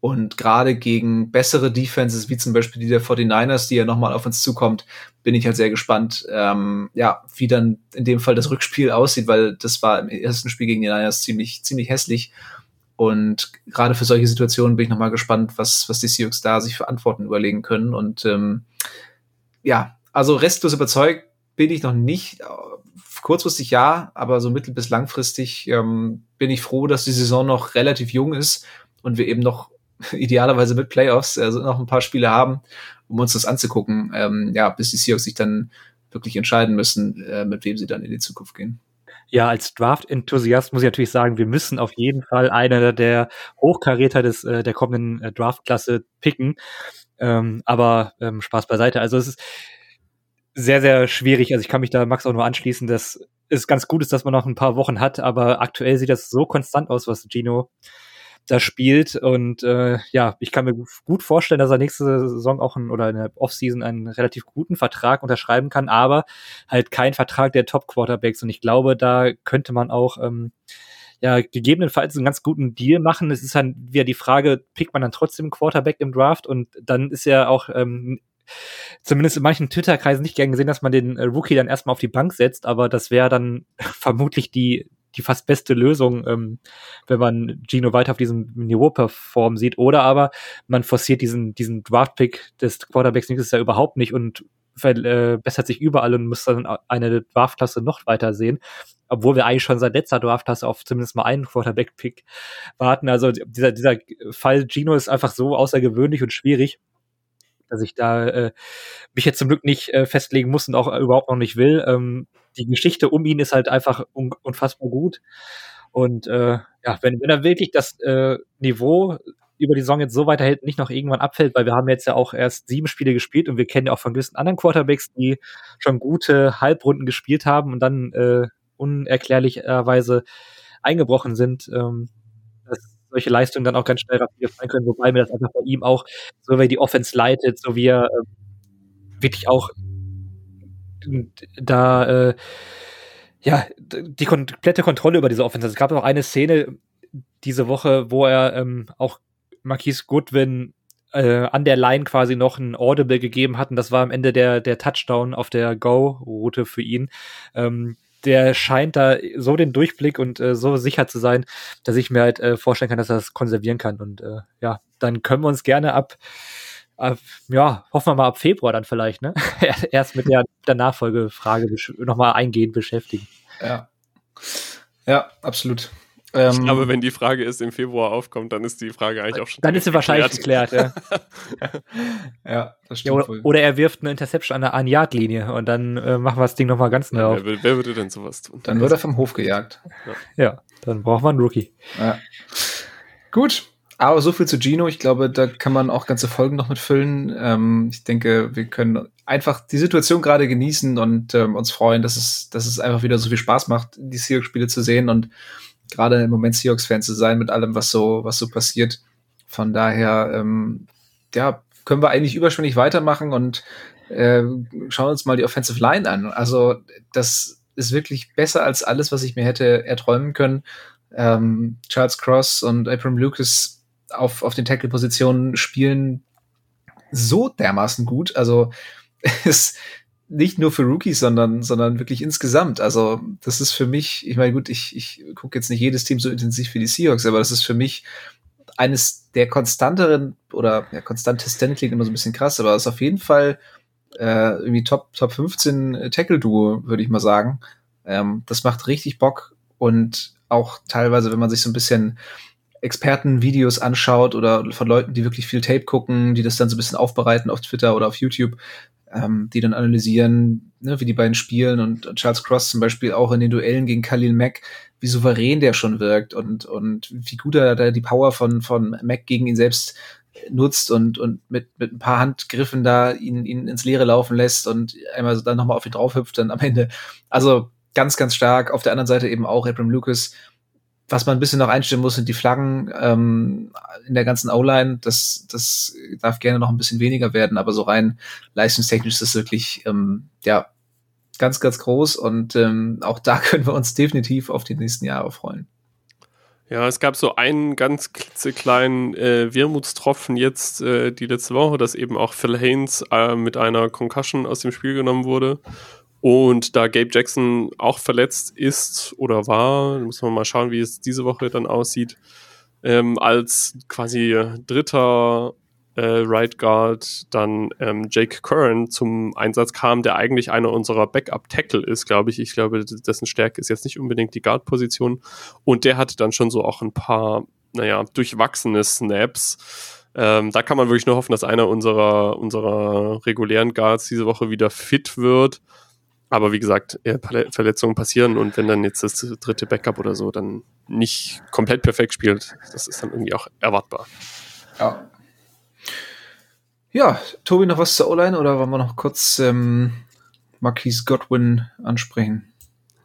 Und gerade gegen bessere Defenses, wie zum Beispiel die der 49ers, die ja nochmal auf uns zukommt, bin ich halt sehr gespannt, ähm, ja, wie dann in dem Fall das Rückspiel aussieht, weil das war im ersten Spiel gegen die Niners ziemlich, ziemlich hässlich. Und gerade für solche Situationen bin ich nochmal gespannt, was, was die Seahawks da sich für Antworten überlegen können. Und ähm, ja, also restlos überzeugt bin ich noch nicht. Kurzfristig ja, aber so mittel- bis langfristig ähm, bin ich froh, dass die Saison noch relativ jung ist und wir eben noch idealerweise mit Playoffs also noch ein paar Spiele haben, um uns das anzugucken, ähm, ja, bis die Seahawks sich dann wirklich entscheiden müssen, äh, mit wem sie dann in die Zukunft gehen. Ja, als Draft-Enthusiast muss ich natürlich sagen, wir müssen auf jeden Fall einer der Hochkaräter des, äh, der kommenden äh, Draft-Klasse picken. Ähm, aber ähm, Spaß beiseite. Also es ist sehr, sehr schwierig. Also ich kann mich da Max auch nur anschließen, dass es ganz gut ist, dass man noch ein paar Wochen hat, aber aktuell sieht das so konstant aus, was Gino da spielt. Und äh, ja, ich kann mir gut vorstellen, dass er nächste Saison auch ein, oder in der Offseason einen relativ guten Vertrag unterschreiben kann, aber halt kein Vertrag der Top-Quarterbacks. Und ich glaube, da könnte man auch ähm, ja, gegebenenfalls einen ganz guten Deal machen. Es ist dann wieder die Frage, pickt man dann trotzdem Quarterback im Draft und dann ist ja auch ähm, zumindest in manchen Twitter-Kreisen nicht gern gesehen, dass man den äh, Rookie dann erstmal auf die Bank setzt, aber das wäre dann vermutlich die, die fast beste Lösung, ähm, wenn man Gino weiter auf diesem Niveau performen sieht. Oder aber man forciert diesen, diesen Draft-Pick des Quarterbacks nächstes Jahr überhaupt nicht und verbessert äh, sich überall und muss dann eine Draftklasse noch weiter sehen. Obwohl wir eigentlich schon seit letzter Draftklasse auf zumindest mal einen Quarterback-Pick warten. Also dieser, dieser Fall Gino ist einfach so außergewöhnlich und schwierig, dass ich da äh, mich jetzt zum Glück nicht äh, festlegen muss und auch äh, überhaupt noch nicht will. Ähm, die Geschichte um ihn ist halt einfach un unfassbar gut. Und äh, ja, wenn, wenn er wirklich das äh, Niveau über die Saison jetzt so weiterhält, nicht noch irgendwann abfällt, weil wir haben jetzt ja auch erst sieben Spiele gespielt und wir kennen ja auch von gewissen anderen Quarterbacks, die schon gute Halbrunden gespielt haben und dann äh, unerklärlicherweise eingebrochen sind, ähm, dass solche Leistungen dann auch ganz schnell rapide fallen können, wobei mir das einfach bei ihm auch, so wie er die Offense leitet, so wie er äh, wirklich auch da äh, ja die komplette Kontrolle über diese Offense. Es gab auch eine Szene diese Woche, wo er ähm, auch Marquise Goodwin äh, an der Line quasi noch ein Audible gegeben hat und das war am Ende der, der Touchdown auf der Go-Route für ihn. Ähm, der scheint da so den Durchblick und äh, so sicher zu sein, dass ich mir halt äh, vorstellen kann, dass er das konservieren kann. Und äh, ja, dann können wir uns gerne ab, ab, ja, hoffen wir mal ab Februar dann vielleicht, ne? Erst mit der, der Nachfolgefrage nochmal eingehend beschäftigen. Ja. Ja, absolut. Ähm, ich glaube, wenn die Frage ist im Februar aufkommt, dann ist die Frage eigentlich auch schon. Dann ist sie wahrscheinlich geklärt, ja. ja, das stimmt. Ja, oder, oder, er wirft eine Interception an der Ein-Yard-Linie und dann äh, machen wir das Ding nochmal ganz neu ja, auf. Wer, wer, würde denn sowas tun? Dann wird er vom Hof gejagt. Ja, ja dann braucht man einen Rookie. Ja. Gut, aber so viel zu Gino. Ich glaube, da kann man auch ganze Folgen noch mitfüllen. Ähm, ich denke, wir können einfach die Situation gerade genießen und ähm, uns freuen, dass es, dass es einfach wieder so viel Spaß macht, die Seahawks-Spiele zu sehen und gerade im Moment Seahawks-Fan zu sein mit allem, was so, was so passiert. Von daher, ähm, ja, können wir eigentlich überschwänglich weitermachen und äh, schauen uns mal die Offensive Line an. Also, das ist wirklich besser als alles, was ich mir hätte erträumen können. Ähm, Charles Cross und Abram Lucas auf, auf den Tackle-Positionen spielen so dermaßen gut. Also, es, nicht nur für Rookies, sondern, sondern wirklich insgesamt. Also, das ist für mich, ich meine, gut, ich, ich gucke jetzt nicht jedes Team so intensiv wie die Seahawks, aber das ist für mich eines der konstanteren oder ja, konstantesten klingt immer so ein bisschen krass, aber es ist auf jeden Fall äh, irgendwie Top, Top 15 Tackle-Duo, würde ich mal sagen. Ähm, das macht richtig Bock und auch teilweise, wenn man sich so ein bisschen Expertenvideos anschaut oder von Leuten, die wirklich viel Tape gucken, die das dann so ein bisschen aufbereiten auf Twitter oder auf YouTube, ähm, die dann analysieren, ne, wie die beiden spielen und Charles Cross zum Beispiel auch in den Duellen gegen Khalil Mack, wie souverän der schon wirkt und, und wie gut er da die Power von, von Mack gegen ihn selbst nutzt und, und mit, mit ein paar Handgriffen da ihn, ihn ins Leere laufen lässt und einmal dann nochmal auf ihn draufhüpft dann am Ende. Also ganz, ganz stark. Auf der anderen Seite eben auch Abram Lucas, was man ein bisschen noch einstellen muss, sind die Flaggen ähm, in der ganzen O-Line. Das, das darf gerne noch ein bisschen weniger werden, aber so rein leistungstechnisch ist es wirklich ähm, ja ganz, ganz groß und ähm, auch da können wir uns definitiv auf die nächsten Jahre freuen. Ja, es gab so einen ganz klitzekleinen äh, Wermutstropfen jetzt äh, die letzte Woche, dass eben auch Phil Haynes äh, mit einer Concussion aus dem Spiel genommen wurde. Und da Gabe Jackson auch verletzt ist oder war, muss man mal schauen, wie es diese Woche dann aussieht, ähm, als quasi dritter äh, Right Guard dann ähm, Jake Curran zum Einsatz kam, der eigentlich einer unserer Backup-Tackle ist, glaube ich. Ich glaube, dessen Stärke ist jetzt nicht unbedingt die Guard-Position. Und der hatte dann schon so auch ein paar, naja, durchwachsene Snaps. Ähm, da kann man wirklich nur hoffen, dass einer unserer, unserer regulären Guards diese Woche wieder fit wird. Aber wie gesagt, Verletzungen passieren und wenn dann jetzt das dritte Backup oder so dann nicht komplett perfekt spielt, das ist dann irgendwie auch erwartbar. Ja. Ja, Tobi, noch was zur O-Line oder wollen wir noch kurz ähm, Marquise Godwin ansprechen?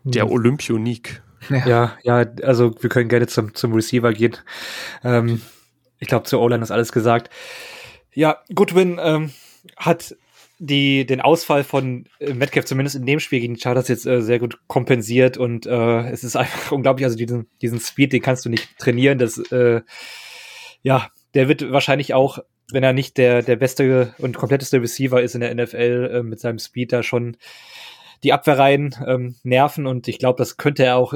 Der Olympionik. Ja, ja, ja also wir können gerne zum, zum Receiver gehen. Ähm, ich glaube, zu O-Line ist alles gesagt. Ja, Goodwin ähm, hat die, den Ausfall von äh, Metcalf zumindest in dem Spiel gegen die Chargers jetzt äh, sehr gut kompensiert und äh, es ist einfach unglaublich, also diesen, diesen Speed, den kannst du nicht trainieren, das, äh, ja, der wird wahrscheinlich auch, wenn er nicht der, der beste und kompletteste Receiver ist in der NFL, äh, mit seinem Speed da schon die Abwehrreihen ähm, nerven und ich glaube, das könnte er auch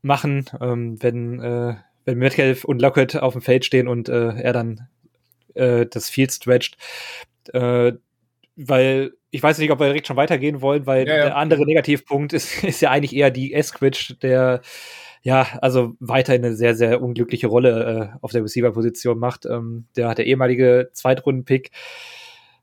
machen, ähm, wenn, äh, wenn Metcalf und Lockett auf dem Feld stehen und äh, er dann äh, das Field stretcht. Äh, weil ich weiß nicht, ob wir direkt schon weitergehen wollen, weil ja, ja. der andere Negativpunkt ist, ist ja eigentlich eher die Esquitch, der ja, also weiterhin eine sehr, sehr unglückliche Rolle äh, auf der Receiver-Position macht. Ähm, der hat der ehemalige Zweitrunden-Pick,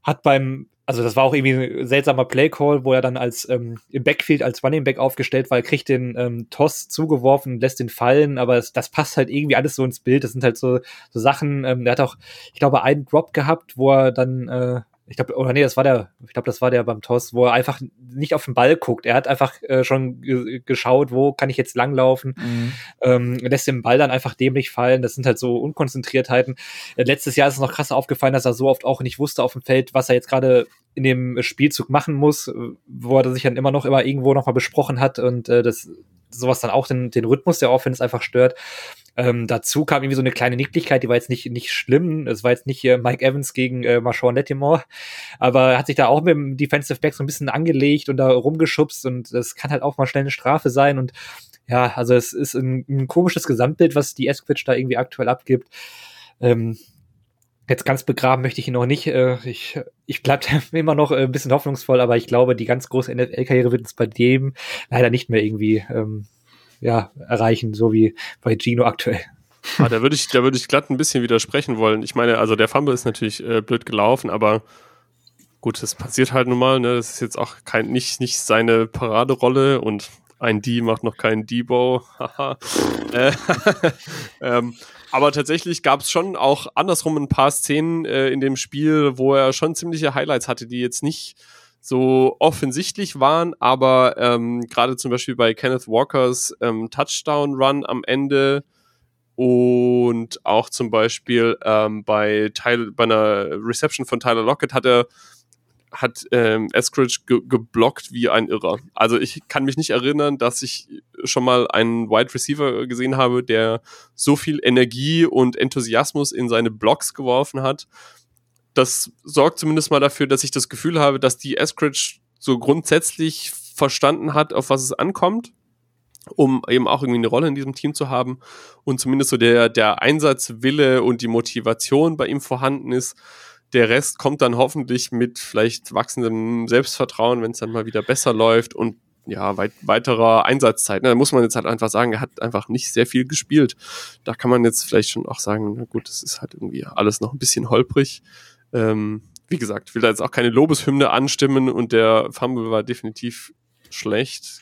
hat beim also das war auch irgendwie ein seltsamer Playcall, wo er dann als ähm, im Backfield als Running Back aufgestellt war, kriegt den ähm, Toss zugeworfen, lässt den fallen, aber es, das passt halt irgendwie alles so ins Bild. Das sind halt so, so Sachen. Ähm, der hat auch, ich glaube, einen Drop gehabt, wo er dann äh, ich glaube, oder nee, das war der, ich glaube, das war der beim Toss, wo er einfach nicht auf den Ball guckt. Er hat einfach äh, schon geschaut, wo kann ich jetzt langlaufen, mhm. ähm, lässt den Ball dann einfach dämlich fallen. Das sind halt so Unkonzentriertheiten. Äh, letztes Jahr ist es noch krass aufgefallen, dass er so oft auch nicht wusste auf dem Feld, was er jetzt gerade in dem Spielzug machen muss, wo er sich dann immer noch immer irgendwo nochmal besprochen hat und äh, das sowas dann auch den, den Rhythmus der Offense einfach stört. Ähm, dazu kam irgendwie so eine kleine Nicklichkeit, die war jetzt nicht, nicht schlimm. Es war jetzt nicht äh, Mike Evans gegen äh, Marshawn Lattimore, aber er hat sich da auch mit dem Defensive Back so ein bisschen angelegt und da rumgeschubst und das kann halt auch mal schnell eine Strafe sein und ja, also es ist ein, ein komisches Gesamtbild, was die Esquitch da irgendwie aktuell abgibt. Ähm, jetzt ganz begraben möchte ich ihn noch nicht. Äh, ich ich bleibe immer noch äh, ein bisschen hoffnungsvoll, aber ich glaube, die ganz große NFL-Karriere wird uns bei dem leider nicht mehr irgendwie ähm, ja, erreichen, so wie bei Gino aktuell. Ah, da würde ich, da ich glatt ein bisschen widersprechen wollen. Ich meine, also der Fumble ist natürlich äh, blöd gelaufen, aber gut, das passiert halt nun mal. Ne? Das ist jetzt auch kein, nicht, nicht seine Paraderolle und ein D macht noch keinen Debo. äh, ähm, aber tatsächlich gab es schon auch andersrum ein paar Szenen äh, in dem Spiel, wo er schon ziemliche Highlights hatte, die jetzt nicht so offensichtlich waren, aber ähm, gerade zum Beispiel bei Kenneth Walkers ähm, Touchdown-Run am Ende und auch zum Beispiel ähm, bei, Tyler, bei einer Reception von Tyler Lockett hat er hat ähm, Eskridge ge geblockt wie ein Irrer. Also ich kann mich nicht erinnern, dass ich schon mal einen Wide Receiver gesehen habe, der so viel Energie und Enthusiasmus in seine Blocks geworfen hat das sorgt zumindest mal dafür, dass ich das Gefühl habe, dass die Eskridge so grundsätzlich verstanden hat, auf was es ankommt, um eben auch irgendwie eine Rolle in diesem Team zu haben und zumindest so der, der Einsatzwille und die Motivation bei ihm vorhanden ist. Der Rest kommt dann hoffentlich mit vielleicht wachsendem Selbstvertrauen, wenn es dann mal wieder besser läuft und ja, weit, weiterer Einsatzzeit. Da muss man jetzt halt einfach sagen, er hat einfach nicht sehr viel gespielt. Da kann man jetzt vielleicht schon auch sagen, na gut, das ist halt irgendwie alles noch ein bisschen holprig. Ähm, wie gesagt, will da jetzt auch keine Lobeshymne anstimmen und der Fumble war definitiv schlecht.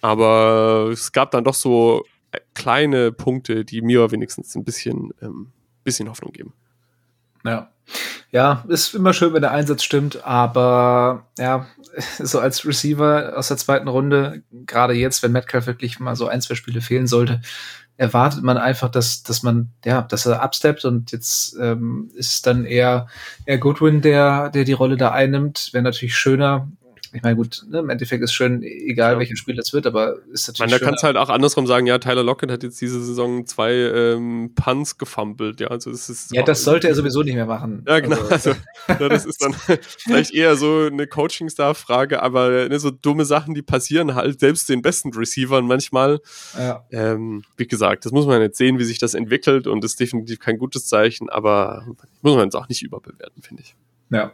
Aber es gab dann doch so äh, kleine Punkte, die mir wenigstens ein bisschen, ähm, bisschen Hoffnung geben. Ja. Ja, ist immer schön, wenn der Einsatz stimmt, aber ja, so als Receiver aus der zweiten Runde, gerade jetzt, wenn Metcalf wirklich mal so ein, zwei Spiele fehlen sollte, erwartet man einfach, dass, dass man, ja, dass er absteppt und jetzt ähm, ist dann eher, eher Goodwin, der, der die Rolle da einnimmt. Wäre natürlich schöner, ich meine, gut, ne, im Endeffekt ist schön, egal ja. welches Spiel das wird, aber ist natürlich. Man, da kannst du halt auch andersrum sagen, ja, Tyler Lockett hat jetzt diese Saison zwei ähm, Punts gefummelt, ja. Also das ist ja, das sollte er sowieso nicht mehr machen. Ja, genau. Also, also ja, das ist dann vielleicht eher so eine Coaching-Star-Frage, aber ne, so dumme Sachen, die passieren halt selbst den besten Receivern manchmal. Ja. Ähm, wie gesagt, das muss man jetzt sehen, wie sich das entwickelt und ist definitiv kein gutes Zeichen, aber muss man jetzt auch nicht überbewerten, finde ich. Ja.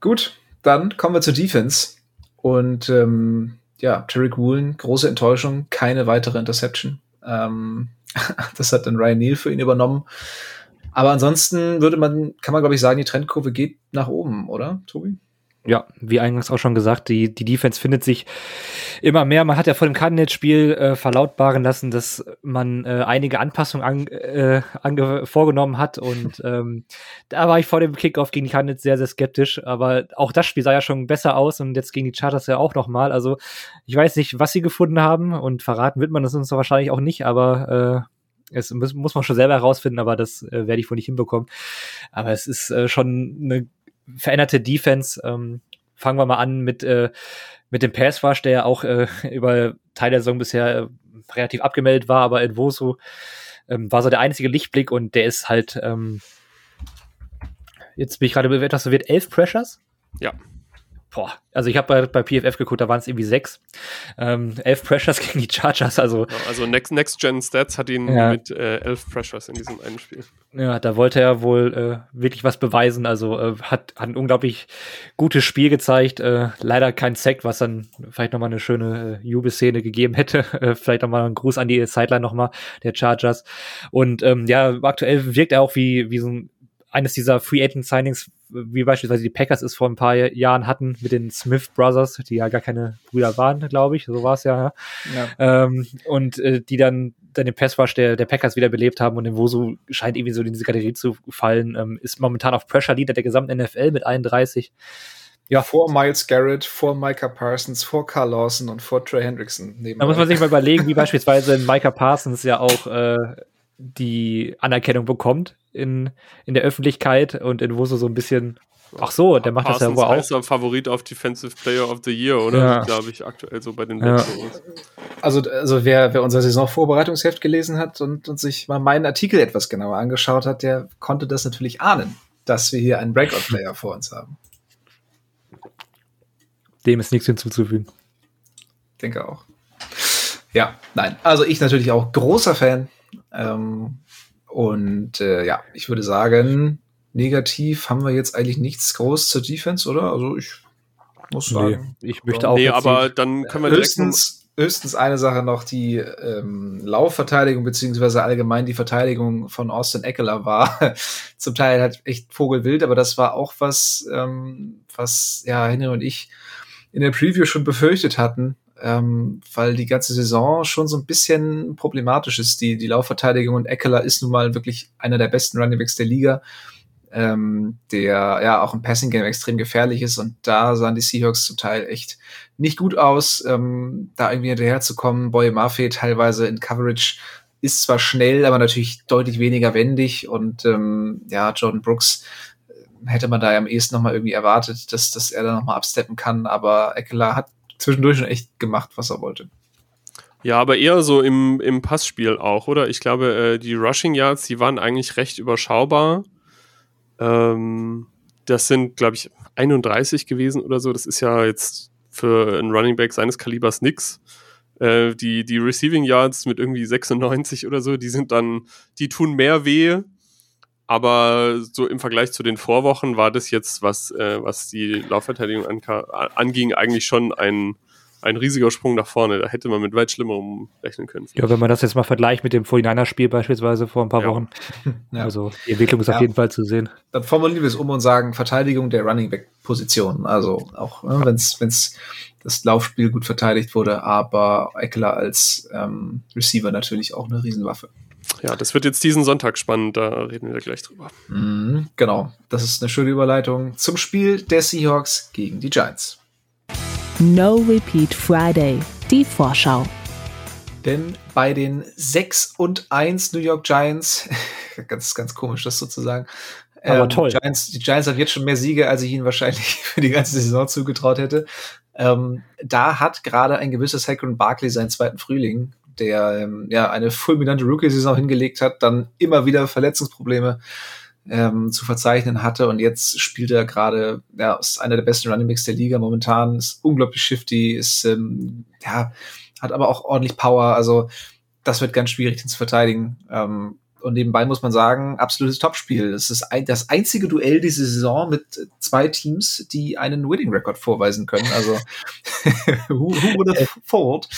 Gut, dann kommen wir zur Defense. Und ähm, ja, Tarek Woolen, große Enttäuschung, keine weitere Interception. Ähm, das hat dann Ryan Neal für ihn übernommen. Aber ansonsten würde man, kann man glaube ich sagen, die Trendkurve geht nach oben, oder, Tobi? Ja, wie eingangs auch schon gesagt, die, die Defense findet sich immer mehr. Man hat ja vor dem Cardinals-Spiel äh, verlautbaren lassen, dass man äh, einige Anpassungen an, äh, ange vorgenommen hat. Und ähm, da war ich vor dem Kickoff gegen die Cardinals sehr, sehr skeptisch. Aber auch das Spiel sah ja schon besser aus und jetzt gegen die Chargers ja auch nochmal. Also ich weiß nicht, was sie gefunden haben und verraten wird man das uns wahrscheinlich auch nicht, aber äh, es muss, muss man schon selber herausfinden, aber das äh, werde ich wohl nicht hinbekommen. Aber es ist äh, schon eine veränderte Defense. Ähm, fangen wir mal an mit, äh, mit dem Pass Rush, der ja auch äh, über Teil der Saison bisher äh, relativ abgemeldet war, aber in Wosu ähm, war so der einzige Lichtblick und der ist halt, ähm, jetzt bin ich gerade etwas verwirrt, elf Pressures? Ja boah, also ich habe bei, bei PFF geguckt, da waren es irgendwie sechs. Ähm, elf Pressures gegen die Chargers, also. Also Next, Next Gen Stats hat ihn ja. mit äh, elf Pressures in diesem einen Spiel. Ja, da wollte er wohl äh, wirklich was beweisen. Also äh, hat, hat ein unglaublich gutes Spiel gezeigt. Äh, leider kein Sack, was dann vielleicht nochmal eine schöne äh, Jubelszene gegeben hätte. Äh, vielleicht nochmal ein Gruß an die Sideline nochmal der Chargers. Und ähm, ja, aktuell wirkt er auch wie, wie so ein eines dieser Free Agent Signings, wie beispielsweise die Packers es vor ein paar Jahren hatten mit den Smith Brothers, die ja gar keine Brüder waren, glaube ich, so war es ja. ja. Ähm, und äh, die dann, dann den Passwash der, der Packers wieder belebt haben und den Wosu scheint irgendwie so in diese Kategorie zu fallen, ähm, ist momentan auf Pressure Leader der gesamten NFL mit 31. Ja. Vor Miles Garrett, vor Micah Parsons, vor Carl Lawson und vor Trey Hendrickson. Da muss man sich mal überlegen, wie beispielsweise Micah Parsons ja auch äh, die Anerkennung bekommt in, in der Öffentlichkeit und in wo so ein bisschen Ach so, der macht Parsons das ja wohl auch. Heißer Favorit auf Defensive Player of the Year, oder? Ja. Glaube ich aktuell so bei den ja. Also, also wer, wer unser Saisonvorbereitungsheft gelesen hat und, und sich mal meinen Artikel etwas genauer angeschaut hat, der konnte das natürlich ahnen, dass wir hier einen Breakout-Player vor uns haben. Dem ist nichts hinzuzufügen. Denke auch. Ja, nein. Also ich natürlich auch großer Fan ähm, und äh, ja, ich würde sagen, negativ haben wir jetzt eigentlich nichts groß zur Defense, oder? Also ich muss sagen. Nee, ich möchte auch. Nee, aber dann können wir höchstens, höchstens eine Sache noch, die ähm, Laufverteidigung beziehungsweise allgemein die Verteidigung von Austin Eckler war zum Teil halt echt vogelwild, aber das war auch was, ähm, was ja Henry und ich in der Preview schon befürchtet hatten, ähm, weil die ganze Saison schon so ein bisschen problematisch ist. Die, die Laufverteidigung und Eckler ist nun mal wirklich einer der besten Runningbacks der Liga, ähm, der ja auch im Passing Game extrem gefährlich ist und da sahen die Seahawks zum Teil echt nicht gut aus, ähm, da irgendwie hinterher zu kommen. Boy Murphy teilweise in Coverage ist zwar schnell, aber natürlich deutlich weniger wendig und ähm, ja, Jordan Brooks äh, hätte man da ja am ehesten noch mal irgendwie erwartet, dass, dass er da noch mal absteppen kann, aber Eckler hat zwischendurch schon echt gemacht, was er wollte. Ja, aber eher so im, im Passspiel auch, oder? Ich glaube, äh, die Rushing Yards, die waren eigentlich recht überschaubar. Ähm, das sind, glaube ich, 31 gewesen oder so. Das ist ja jetzt für einen Running Back seines Kalibers nix. Äh, die, die Receiving Yards mit irgendwie 96 oder so, die sind dann, die tun mehr weh. Aber so im Vergleich zu den Vorwochen war das jetzt, was, äh, was die Laufverteidigung anging, eigentlich schon ein, ein riesiger Sprung nach vorne. Da hätte man mit weit Schlimmerem rechnen können. Ja, wenn man das jetzt mal vergleicht mit dem 49er-Spiel beispielsweise vor ein paar ja. Wochen. Ja. Also die Entwicklung ist ja. auf jeden Fall zu sehen. Dann formulieren wir es um und sagen Verteidigung der Running Back-Position. Also auch ne, wenn es das Laufspiel gut verteidigt wurde, aber Eckler als ähm, Receiver natürlich auch eine Riesenwaffe. Ja, das wird jetzt diesen Sonntag spannend, da reden wir gleich drüber. Mhm, genau, das ist eine schöne Überleitung zum Spiel der Seahawks gegen die Giants. No Repeat Friday, die Vorschau. Denn bei den 6 und 1 New York Giants, ganz, ganz komisch, das sozusagen. Aber ähm, toll. Giants, die Giants haben jetzt schon mehr Siege, als ich ihnen wahrscheinlich für die ganze Saison zugetraut hätte. Ähm, da hat gerade ein gewisser Saquon Barkley seinen zweiten Frühling, der ähm, ja eine fulminante Rookie-Saison hingelegt hat, dann immer wieder Verletzungsprobleme ähm, zu verzeichnen hatte und jetzt spielt er gerade, ja, ist einer der besten Running Backs der Liga momentan, ist unglaublich shifty, ist, ähm, ja, hat aber auch ordentlich Power, also das wird ganz schwierig, den zu verteidigen. Ähm, und nebenbei muss man sagen, absolutes Topspiel. Es ist ein, das einzige Duell diese Saison mit zwei Teams, die einen Winning Record vorweisen können. Also who, who would have thought?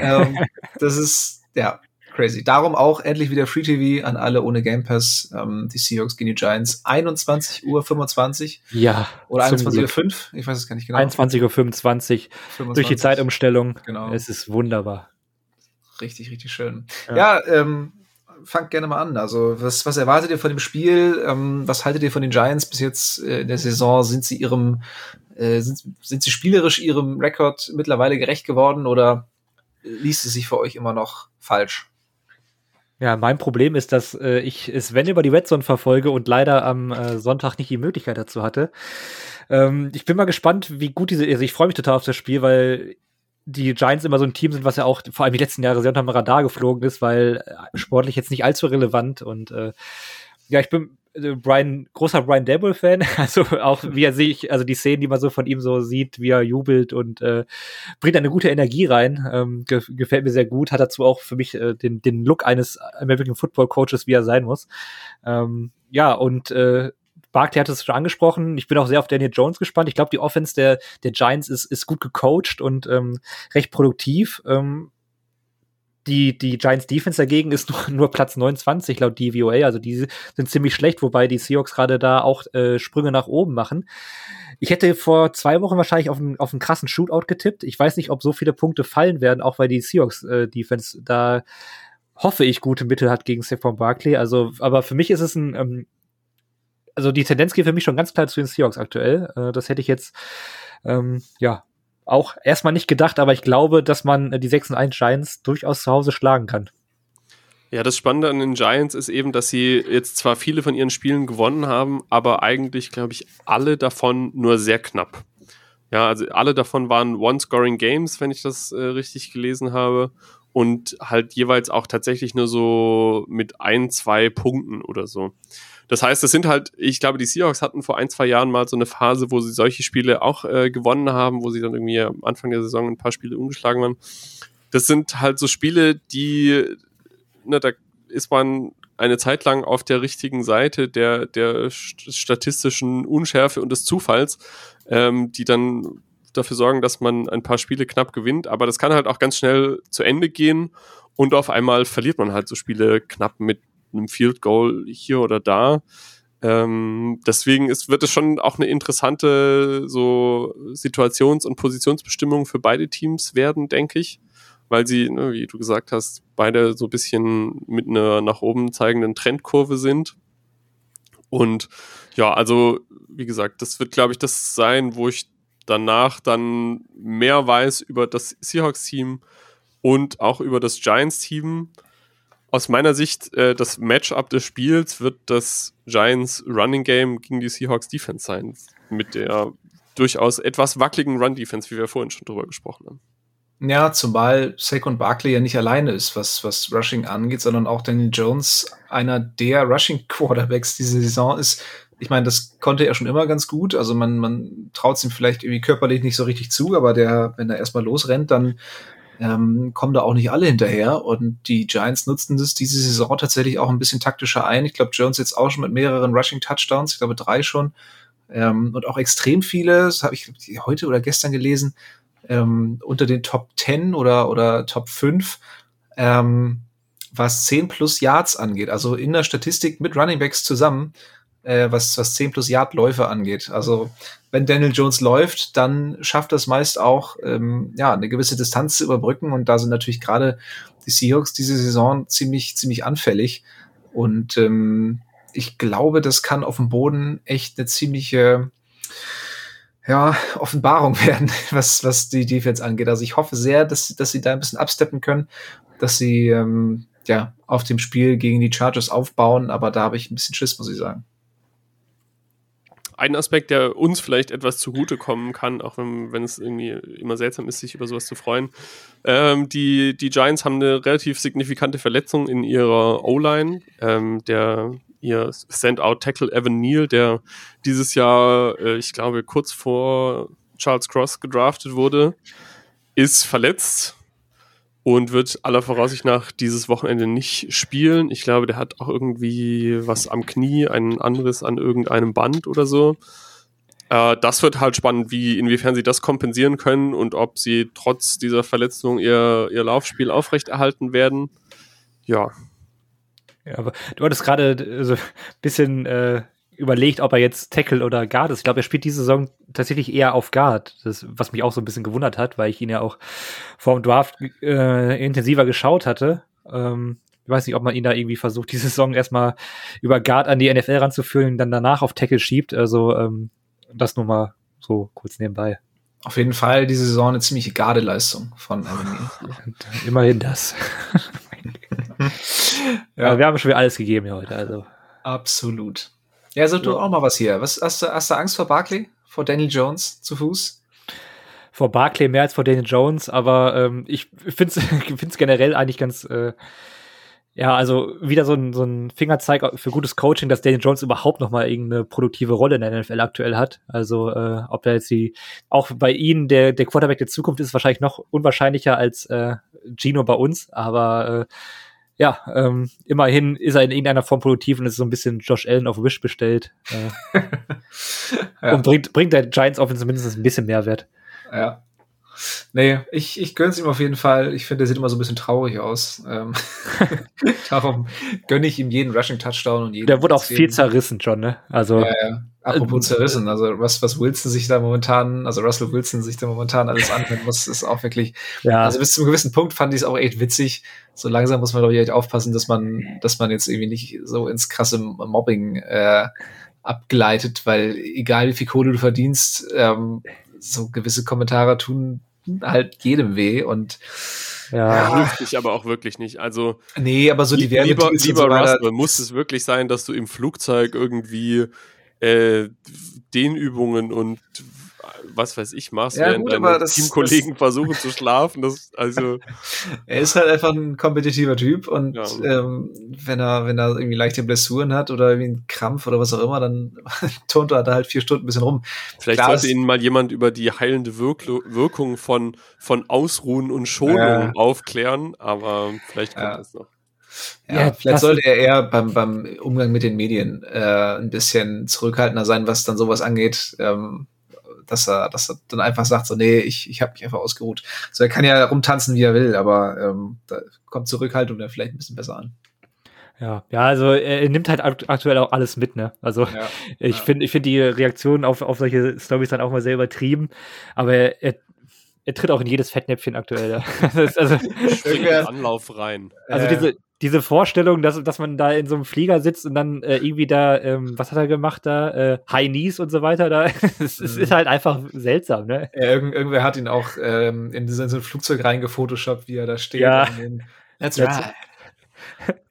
ähm, das ist ja Crazy. Darum auch endlich wieder Free TV an alle ohne Game Pass. Ähm, die Seahawks gegen die Giants. 21 Uhr 25. Ja. Oder 21 Uhr 5. Ich weiß es gar nicht genau. 21 Uhr 25. 25. Durch die Zeitumstellung. Genau. Es ist wunderbar. Richtig, richtig schön. Ja, ja ähm, fangt gerne mal an. Also, was, was erwartet ihr von dem Spiel? Ähm, was haltet ihr von den Giants bis jetzt äh, in der Saison? Sind sie ihrem, äh, sind, sind sie spielerisch ihrem Rekord mittlerweile gerecht geworden oder liest es sich für euch immer noch falsch? Ja, mein Problem ist, dass äh, ich es, wenn über die Red Zone verfolge und leider am äh, Sonntag nicht die Möglichkeit dazu hatte. Ähm, ich bin mal gespannt, wie gut diese, also ich freue mich total auf das Spiel, weil die Giants immer so ein Team sind, was ja auch vor allem die letzten Jahre sehr unterm Radar geflogen ist, weil äh, sportlich jetzt nicht allzu relevant und äh, ja, ich bin äh, Brian, großer Brian Dabble-Fan, also auch wie er sich, also die Szenen, die man so von ihm so sieht, wie er jubelt und äh, bringt eine gute Energie rein, ähm, ge gefällt mir sehr gut, hat dazu auch für mich äh, den, den Look eines American Football Coaches, wie er sein muss. Ähm, ja, und äh, Barkley hat es schon angesprochen. Ich bin auch sehr auf Daniel Jones gespannt. Ich glaube, die Offense der, der Giants ist, ist gut gecoacht und ähm, recht produktiv. Ähm, die, die Giants Defense dagegen ist nur, nur Platz 29 laut DVOA, also die sind ziemlich schlecht, wobei die Seahawks gerade da auch äh, Sprünge nach oben machen. Ich hätte vor zwei Wochen wahrscheinlich auf einen, auf einen krassen Shootout getippt. Ich weiß nicht, ob so viele Punkte fallen werden, auch weil die Seahawks äh, Defense da hoffe ich gute Mittel hat gegen Stephon Barkley. Also, aber für mich ist es ein, ähm, also die Tendenz geht für mich schon ganz klar zu den Seahawks aktuell. Äh, das hätte ich jetzt ähm, ja auch erstmal nicht gedacht, aber ich glaube, dass man äh, die 6 und 1 Giants durchaus zu Hause schlagen kann. Ja, das Spannende an den Giants ist eben, dass sie jetzt zwar viele von ihren Spielen gewonnen haben, aber eigentlich, glaube ich, alle davon nur sehr knapp. Ja, also alle davon waren One-Scoring-Games, wenn ich das äh, richtig gelesen habe. Und halt jeweils auch tatsächlich nur so mit ein, zwei Punkten oder so. Das heißt, das sind halt, ich glaube, die Seahawks hatten vor ein, zwei Jahren mal so eine Phase, wo sie solche Spiele auch äh, gewonnen haben, wo sie dann irgendwie am Anfang der Saison ein paar Spiele umgeschlagen waren. Das sind halt so Spiele, die, ne, da ist man eine Zeit lang auf der richtigen Seite der, der statistischen Unschärfe und des Zufalls, ähm, die dann dafür sorgen, dass man ein paar Spiele knapp gewinnt. Aber das kann halt auch ganz schnell zu Ende gehen und auf einmal verliert man halt so Spiele knapp mit einem Field Goal hier oder da. Ähm, deswegen ist, wird es schon auch eine interessante so Situations- und Positionsbestimmung für beide Teams werden, denke ich. Weil sie, ne, wie du gesagt hast, beide so ein bisschen mit einer nach oben zeigenden Trendkurve sind. Und ja, also, wie gesagt, das wird, glaube ich, das sein, wo ich danach dann mehr weiß über das Seahawks-Team und auch über das Giants-Team aus meiner Sicht, äh, das Matchup des Spiels wird das Giants Running Game gegen die Seahawks Defense sein. Mit der durchaus etwas wackeligen Run Defense, wie wir vorhin schon drüber gesprochen haben. Ja, zumal Saquon Barkley ja nicht alleine ist, was, was Rushing angeht, sondern auch Daniel Jones einer der Rushing Quarterbacks diese Saison ist. Ich meine, das konnte er schon immer ganz gut. Also man, man traut es ihm vielleicht irgendwie körperlich nicht so richtig zu, aber der, wenn er erstmal losrennt, dann ähm, kommen da auch nicht alle hinterher. Und die Giants nutzten das diese Saison tatsächlich auch ein bisschen taktischer ein. Ich glaube, Jones jetzt auch schon mit mehreren Rushing Touchdowns, ich glaube drei schon. Ähm, und auch extrem viele, das habe ich heute oder gestern gelesen, ähm, unter den Top 10 oder, oder Top 5, ähm, was 10 plus Yards angeht. Also in der Statistik mit Running Backs zusammen äh, was, was 10 plus Yard Läufe angeht. Also wenn Daniel Jones läuft, dann schafft das meist auch, ähm, ja, eine gewisse Distanz zu überbrücken. Und da sind natürlich gerade die Seahawks diese Saison ziemlich, ziemlich anfällig. Und ähm, ich glaube, das kann auf dem Boden echt eine ziemliche ja, Offenbarung werden, was, was die Defense angeht. Also ich hoffe sehr, dass, dass sie da ein bisschen absteppen können, dass sie ähm, ja auf dem Spiel gegen die Chargers aufbauen, aber da habe ich ein bisschen Schiss, muss ich sagen ein Aspekt, der uns vielleicht etwas zugutekommen kann, auch wenn, wenn es irgendwie immer seltsam ist, sich über sowas zu freuen. Ähm, die, die Giants haben eine relativ signifikante Verletzung in ihrer O-Line. Ähm, der ihr Standout-Tackle Evan Neal, der dieses Jahr, äh, ich glaube, kurz vor Charles Cross gedraftet wurde, ist verletzt und wird aller Voraussicht nach dieses Wochenende nicht spielen. Ich glaube, der hat auch irgendwie was am Knie, ein anderes an irgendeinem Band oder so. Äh, das wird halt spannend, wie, inwiefern sie das kompensieren können und ob sie trotz dieser Verletzung ihr, ihr Laufspiel aufrechterhalten werden. Ja. ja aber du hattest gerade so ein bisschen äh, überlegt, ob er jetzt Tackle oder Guard ist. Ich glaube, er spielt diese Saison tatsächlich eher auf Guard, das, was mich auch so ein bisschen gewundert hat, weil ich ihn ja auch vor dem Draft äh, intensiver geschaut hatte. Ähm, ich weiß nicht, ob man ihn da irgendwie versucht, die Saison erstmal über Guard an die NFL ranzuführen, dann danach auf Tackle schiebt. Also ähm, das nur mal so kurz nebenbei. Auf jeden Fall diese Saison eine ziemliche Gardeleistung von Emily. Immerhin das. ja. Aber wir haben schon wieder alles gegeben hier heute. Also. Absolut. Ja, sag du auch mal was hier. Was, hast, du, hast du Angst vor Barkley? Vor Daniel Jones zu Fuß? Vor Barkley mehr als vor Daniel Jones, aber ähm, ich finde es generell eigentlich ganz äh, ja, also wieder so ein, so ein Fingerzeig für gutes Coaching, dass Daniel Jones überhaupt noch mal irgendeine produktive Rolle in der NFL aktuell hat. Also äh, ob er jetzt die, auch bei ihnen der, der Quarterback der Zukunft ist wahrscheinlich noch unwahrscheinlicher als äh, Gino bei uns, aber äh, ja, ähm, immerhin ist er in irgendeiner Form produktiv und ist so ein bisschen Josh Allen auf Wish bestellt. Äh, ja. Und bringt, bringt der Giants Offense mindestens ein bisschen Mehrwert. Ja. Nee, ich, ich gönn's ihm auf jeden Fall. Ich finde, er sieht immer so ein bisschen traurig aus. Ähm, darum gönne ich ihm jeden Rushing Touchdown und jeden. Der wurde auch viel zerrissen schon, ne? Also. Ja, ja. Apropos äh, zerrissen, also was, was Wilson sich da momentan, also Russell Wilson sich da momentan alles anhören muss, ist auch wirklich, ja. also bis zu einem gewissen Punkt fand ich es auch echt witzig. So langsam muss man, glaube ich, echt aufpassen, dass man, dass man jetzt irgendwie nicht so ins krasse Mobbing äh, abgleitet, weil egal wie viel Kohle du verdienst, ähm, so gewisse Kommentare tun halt jedem weh und ja, hilft dich aber auch wirklich nicht. Also nee, aber so die Lieber, lieber so Russell, muss es wirklich sein, dass du im Flugzeug irgendwie äh, Dehnübungen und was weiß ich machst, ja, während gut, deine das, Teamkollegen das, versuchen zu schlafen. Das, also er ist halt einfach ein kompetitiver Typ und ja. ähm, wenn er wenn er irgendwie leichte Blessuren hat oder irgendwie einen Krampf oder was auch immer, dann turnt er da halt vier Stunden ein bisschen rum. Vielleicht Klar sollte Ihnen mal jemand über die heilende Wirk Wirkung von von Ausruhen und Schonung ja. aufklären, aber vielleicht kommt das noch. Ja, ja vielleicht sollte er eher beim, beim Umgang mit den Medien äh, ein bisschen zurückhaltender sein, was dann sowas angeht. Ähm, dass er, dass er dann einfach sagt, so, nee, ich, ich habe mich einfach ausgeruht. So, er kann ja rumtanzen, wie er will, aber ähm, da kommt Zurückhaltung dann vielleicht ein bisschen besser an. Ja, ja, also er nimmt halt aktuell auch alles mit, ne? Also ja, ich ja. finde, ich finde die Reaktionen auf, auf solche Stories dann auch mal sehr übertrieben, aber er, er, er tritt auch in jedes Fettnäpfchen aktuell. Ja. also Anlauf rein. Also diese, diese Vorstellung, dass, dass man da in so einem Flieger sitzt und dann äh, irgendwie da, ähm, was hat er gemacht da, äh, High Knees und so weiter, da, es, es ist halt einfach seltsam, ne? Ja, irgend, irgendwer hat ihn auch ähm, in, so ein Flugzeug reingefotoshoppt, wie er da steht. Ja. Den, That's right.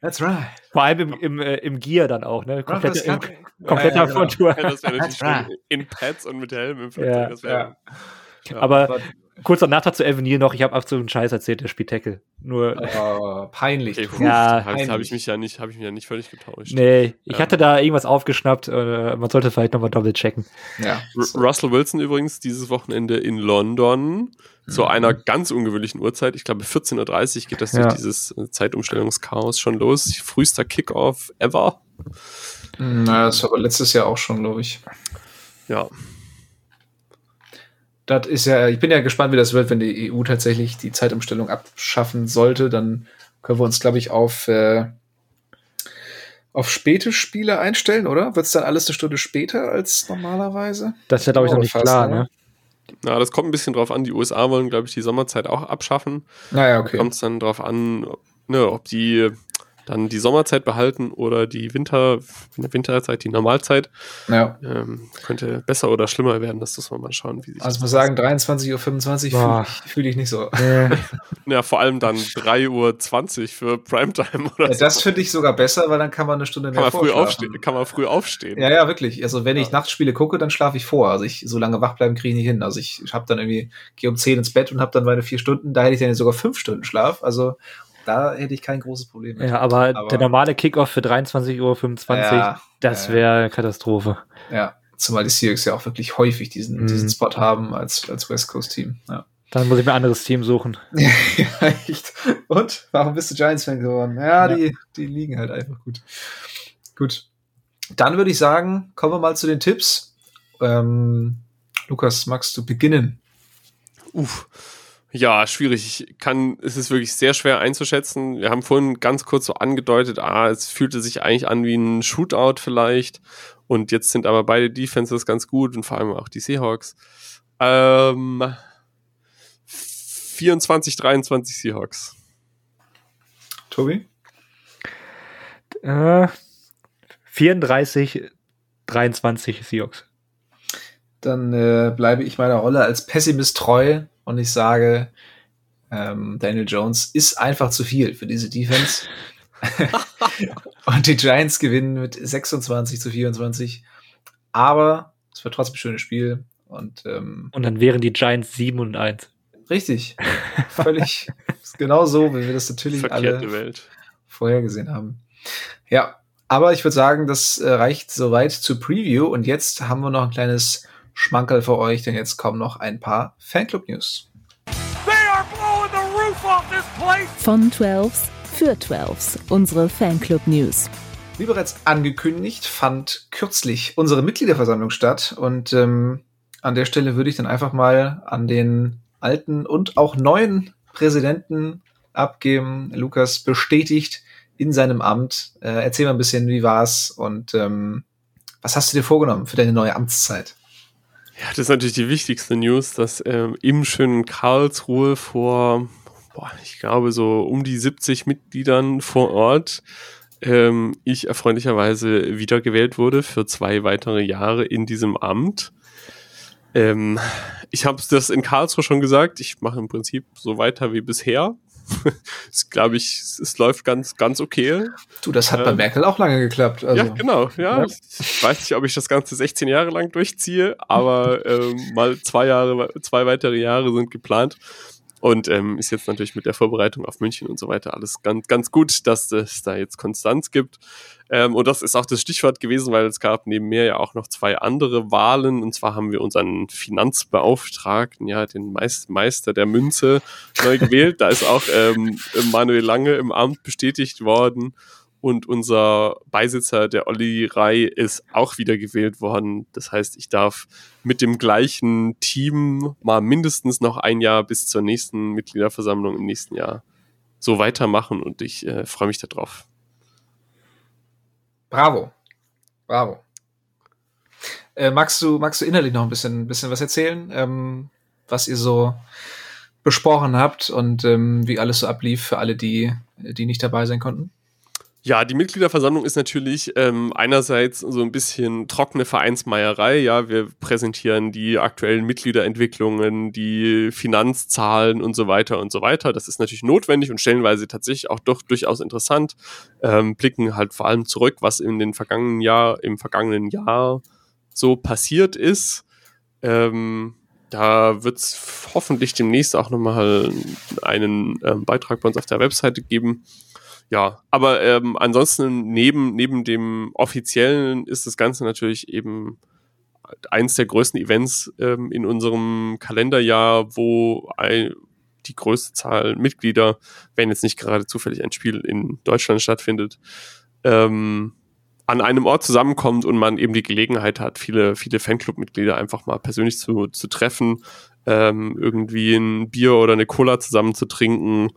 That's right. Vor allem im, im, äh, im Gear dann auch, ne? Komplett, im, kompletter ja, ja, Kontur. Ja, das wäre natürlich right. in Pads und mit Helm im Flugzeug. Ja. Das wär, ja. Aber kurzer Nachtrag zu Evan Neal noch, ich habe absoluten Scheiß erzählt, der spielt Tackle. Nur oh, peinlich. Okay, puh, ja, habe ich mich ja nicht, habe ich mich ja nicht völlig getauscht. Nee, ich ja. hatte da irgendwas aufgeschnappt, äh, man sollte vielleicht nochmal doppelt checken. Ja. Russell Wilson übrigens dieses Wochenende in London mhm. zu einer ganz ungewöhnlichen Uhrzeit. Ich glaube 14:30 Uhr geht das ja. durch dieses Zeitumstellungschaos schon los. Frühester Kickoff ever. Na, das war aber letztes Jahr auch schon, glaube ich. Ja, das ist ja, ich bin ja gespannt, wie das wird, wenn die EU tatsächlich die Zeitumstellung abschaffen sollte. Dann können wir uns, glaube ich, auf, äh, auf späte Spiele einstellen, oder? Wird es dann alles eine Stunde später als normalerweise? Das ist ja, glaube ich, noch nicht fast, klar, ne? Na, das kommt ein bisschen drauf an. Die USA wollen, glaube ich, die Sommerzeit auch abschaffen. Naja, okay. Kommt es dann drauf an, ne, ob die dann die Sommerzeit behalten oder die Winter, Winterzeit, die Normalzeit. Ja. Ähm, könnte besser oder schlimmer werden, das muss man mal schauen, wie sich Also ich muss sagen, 23.25 Uhr fühle ich, fühl ich nicht so. ja, vor allem dann 3.20 Uhr für Primetime oder ja, so. Das finde ich sogar besser, weil dann kann man eine Stunde mehr kann man früh aufstehen. Kann man früh aufstehen. Ja, ja, wirklich. Also wenn ja. ich Nachtspiele gucke, dann schlafe ich vor. Also ich so lange wach bleiben kriege ich nicht hin. Also ich, ich habe dann irgendwie, gehe um 10 ins Bett und habe dann meine vier Stunden, da hätte ich dann sogar fünf Stunden Schlaf. Also da hätte ich kein großes Problem mit. Ja, aber, aber der normale Kickoff für 23.25 Uhr, ja, das wäre Katastrophe. Ja, zumal die Seahawks ja auch wirklich häufig diesen, mhm. diesen Spot haben als, als West Coast-Team. Ja. Dann muss ich mir ein anderes Team suchen. ja, echt. Und? Warum bist du Giants-Fan geworden? Ja, ja, Die, die liegen halt einfach gut. Gut. Dann würde ich sagen, kommen wir mal zu den Tipps. Ähm, Lukas, magst du beginnen? Uff. Ja, schwierig. Ich kann, es ist wirklich sehr schwer einzuschätzen. Wir haben vorhin ganz kurz so angedeutet, ah, es fühlte sich eigentlich an wie ein Shootout vielleicht. Und jetzt sind aber beide Defenses ganz gut und vor allem auch die Seahawks. Ähm, 24, 23 Seahawks. Tobi? Äh, 34, 23 Seahawks. Dann äh, bleibe ich meiner Rolle als Pessimist treu und ich sage, ähm, Daniel Jones ist einfach zu viel für diese Defense. und die Giants gewinnen mit 26 zu 24. Aber es wird trotzdem ein schönes Spiel. Und, ähm, und dann wären die Giants 7 und 1. Richtig. Völlig genau so, wie wir das natürlich Verkehrte alle Welt. vorhergesehen haben. Ja, aber ich würde sagen, das äh, reicht soweit zur Preview. Und jetzt haben wir noch ein kleines Schmankerl für euch, denn jetzt kommen noch ein paar Fanclub-News. Von 12s für 12s, unsere Fanclub-News. Wie bereits angekündigt, fand kürzlich unsere Mitgliederversammlung statt und ähm, an der Stelle würde ich dann einfach mal an den alten und auch neuen Präsidenten abgeben. Lukas bestätigt in seinem Amt. Äh, erzähl mal ein bisschen, wie war's und ähm, was hast du dir vorgenommen für deine neue Amtszeit? Ja, das ist natürlich die wichtigste News, dass ähm, im schönen Karlsruhe vor, boah, ich glaube, so um die 70 Mitgliedern vor Ort ähm, ich erfreulicherweise wiedergewählt wurde für zwei weitere Jahre in diesem Amt. Ähm, ich habe das in Karlsruhe schon gesagt. Ich mache im Prinzip so weiter wie bisher. das glaube ich, es läuft ganz, ganz okay. Du, das hat ähm, bei Merkel auch lange geklappt. Also. Ja, genau. Ja. ja. Ich weiß nicht, ob ich das Ganze 16 Jahre lang durchziehe, aber ähm, mal zwei Jahre, zwei weitere Jahre sind geplant. Und ähm, ist jetzt natürlich mit der Vorbereitung auf München und so weiter alles ganz, ganz gut, dass es da jetzt Konstanz gibt. Ähm, und das ist auch das Stichwort gewesen, weil es gab neben mir ja auch noch zwei andere Wahlen. Und zwar haben wir unseren Finanzbeauftragten, ja, den Meister der Münze neu gewählt. Da ist auch ähm, Manuel Lange im Amt bestätigt worden und unser Beisitzer, der Olli Rai, ist auch wieder gewählt worden. Das heißt, ich darf mit dem gleichen Team mal mindestens noch ein Jahr bis zur nächsten Mitgliederversammlung im nächsten Jahr so weitermachen und ich äh, freue mich darauf. Bravo. Bravo. Äh, magst, du, magst du innerlich noch ein bisschen, bisschen was erzählen, ähm, was ihr so besprochen habt und ähm, wie alles so ablief für alle, die, die nicht dabei sein konnten? Ja, die Mitgliederversammlung ist natürlich ähm, einerseits so ein bisschen trockene Vereinsmeierei. Ja, wir präsentieren die aktuellen Mitgliederentwicklungen, die Finanzzahlen und so weiter und so weiter. Das ist natürlich notwendig und stellenweise tatsächlich auch doch durchaus interessant. Ähm, blicken halt vor allem zurück, was in den vergangenen Jahr, im vergangenen Jahr so passiert ist. Ähm, da wird es hoffentlich demnächst auch nochmal einen ähm, Beitrag bei uns auf der Webseite geben ja, aber ähm, ansonsten neben, neben dem offiziellen ist das Ganze natürlich eben eins der größten Events ähm, in unserem Kalenderjahr, wo ein, die größte Zahl Mitglieder, wenn jetzt nicht gerade zufällig ein Spiel in Deutschland stattfindet, ähm, an einem Ort zusammenkommt und man eben die Gelegenheit hat, viele, viele Fanclub-Mitglieder einfach mal persönlich zu, zu treffen, ähm, irgendwie ein Bier oder eine Cola zusammen zu trinken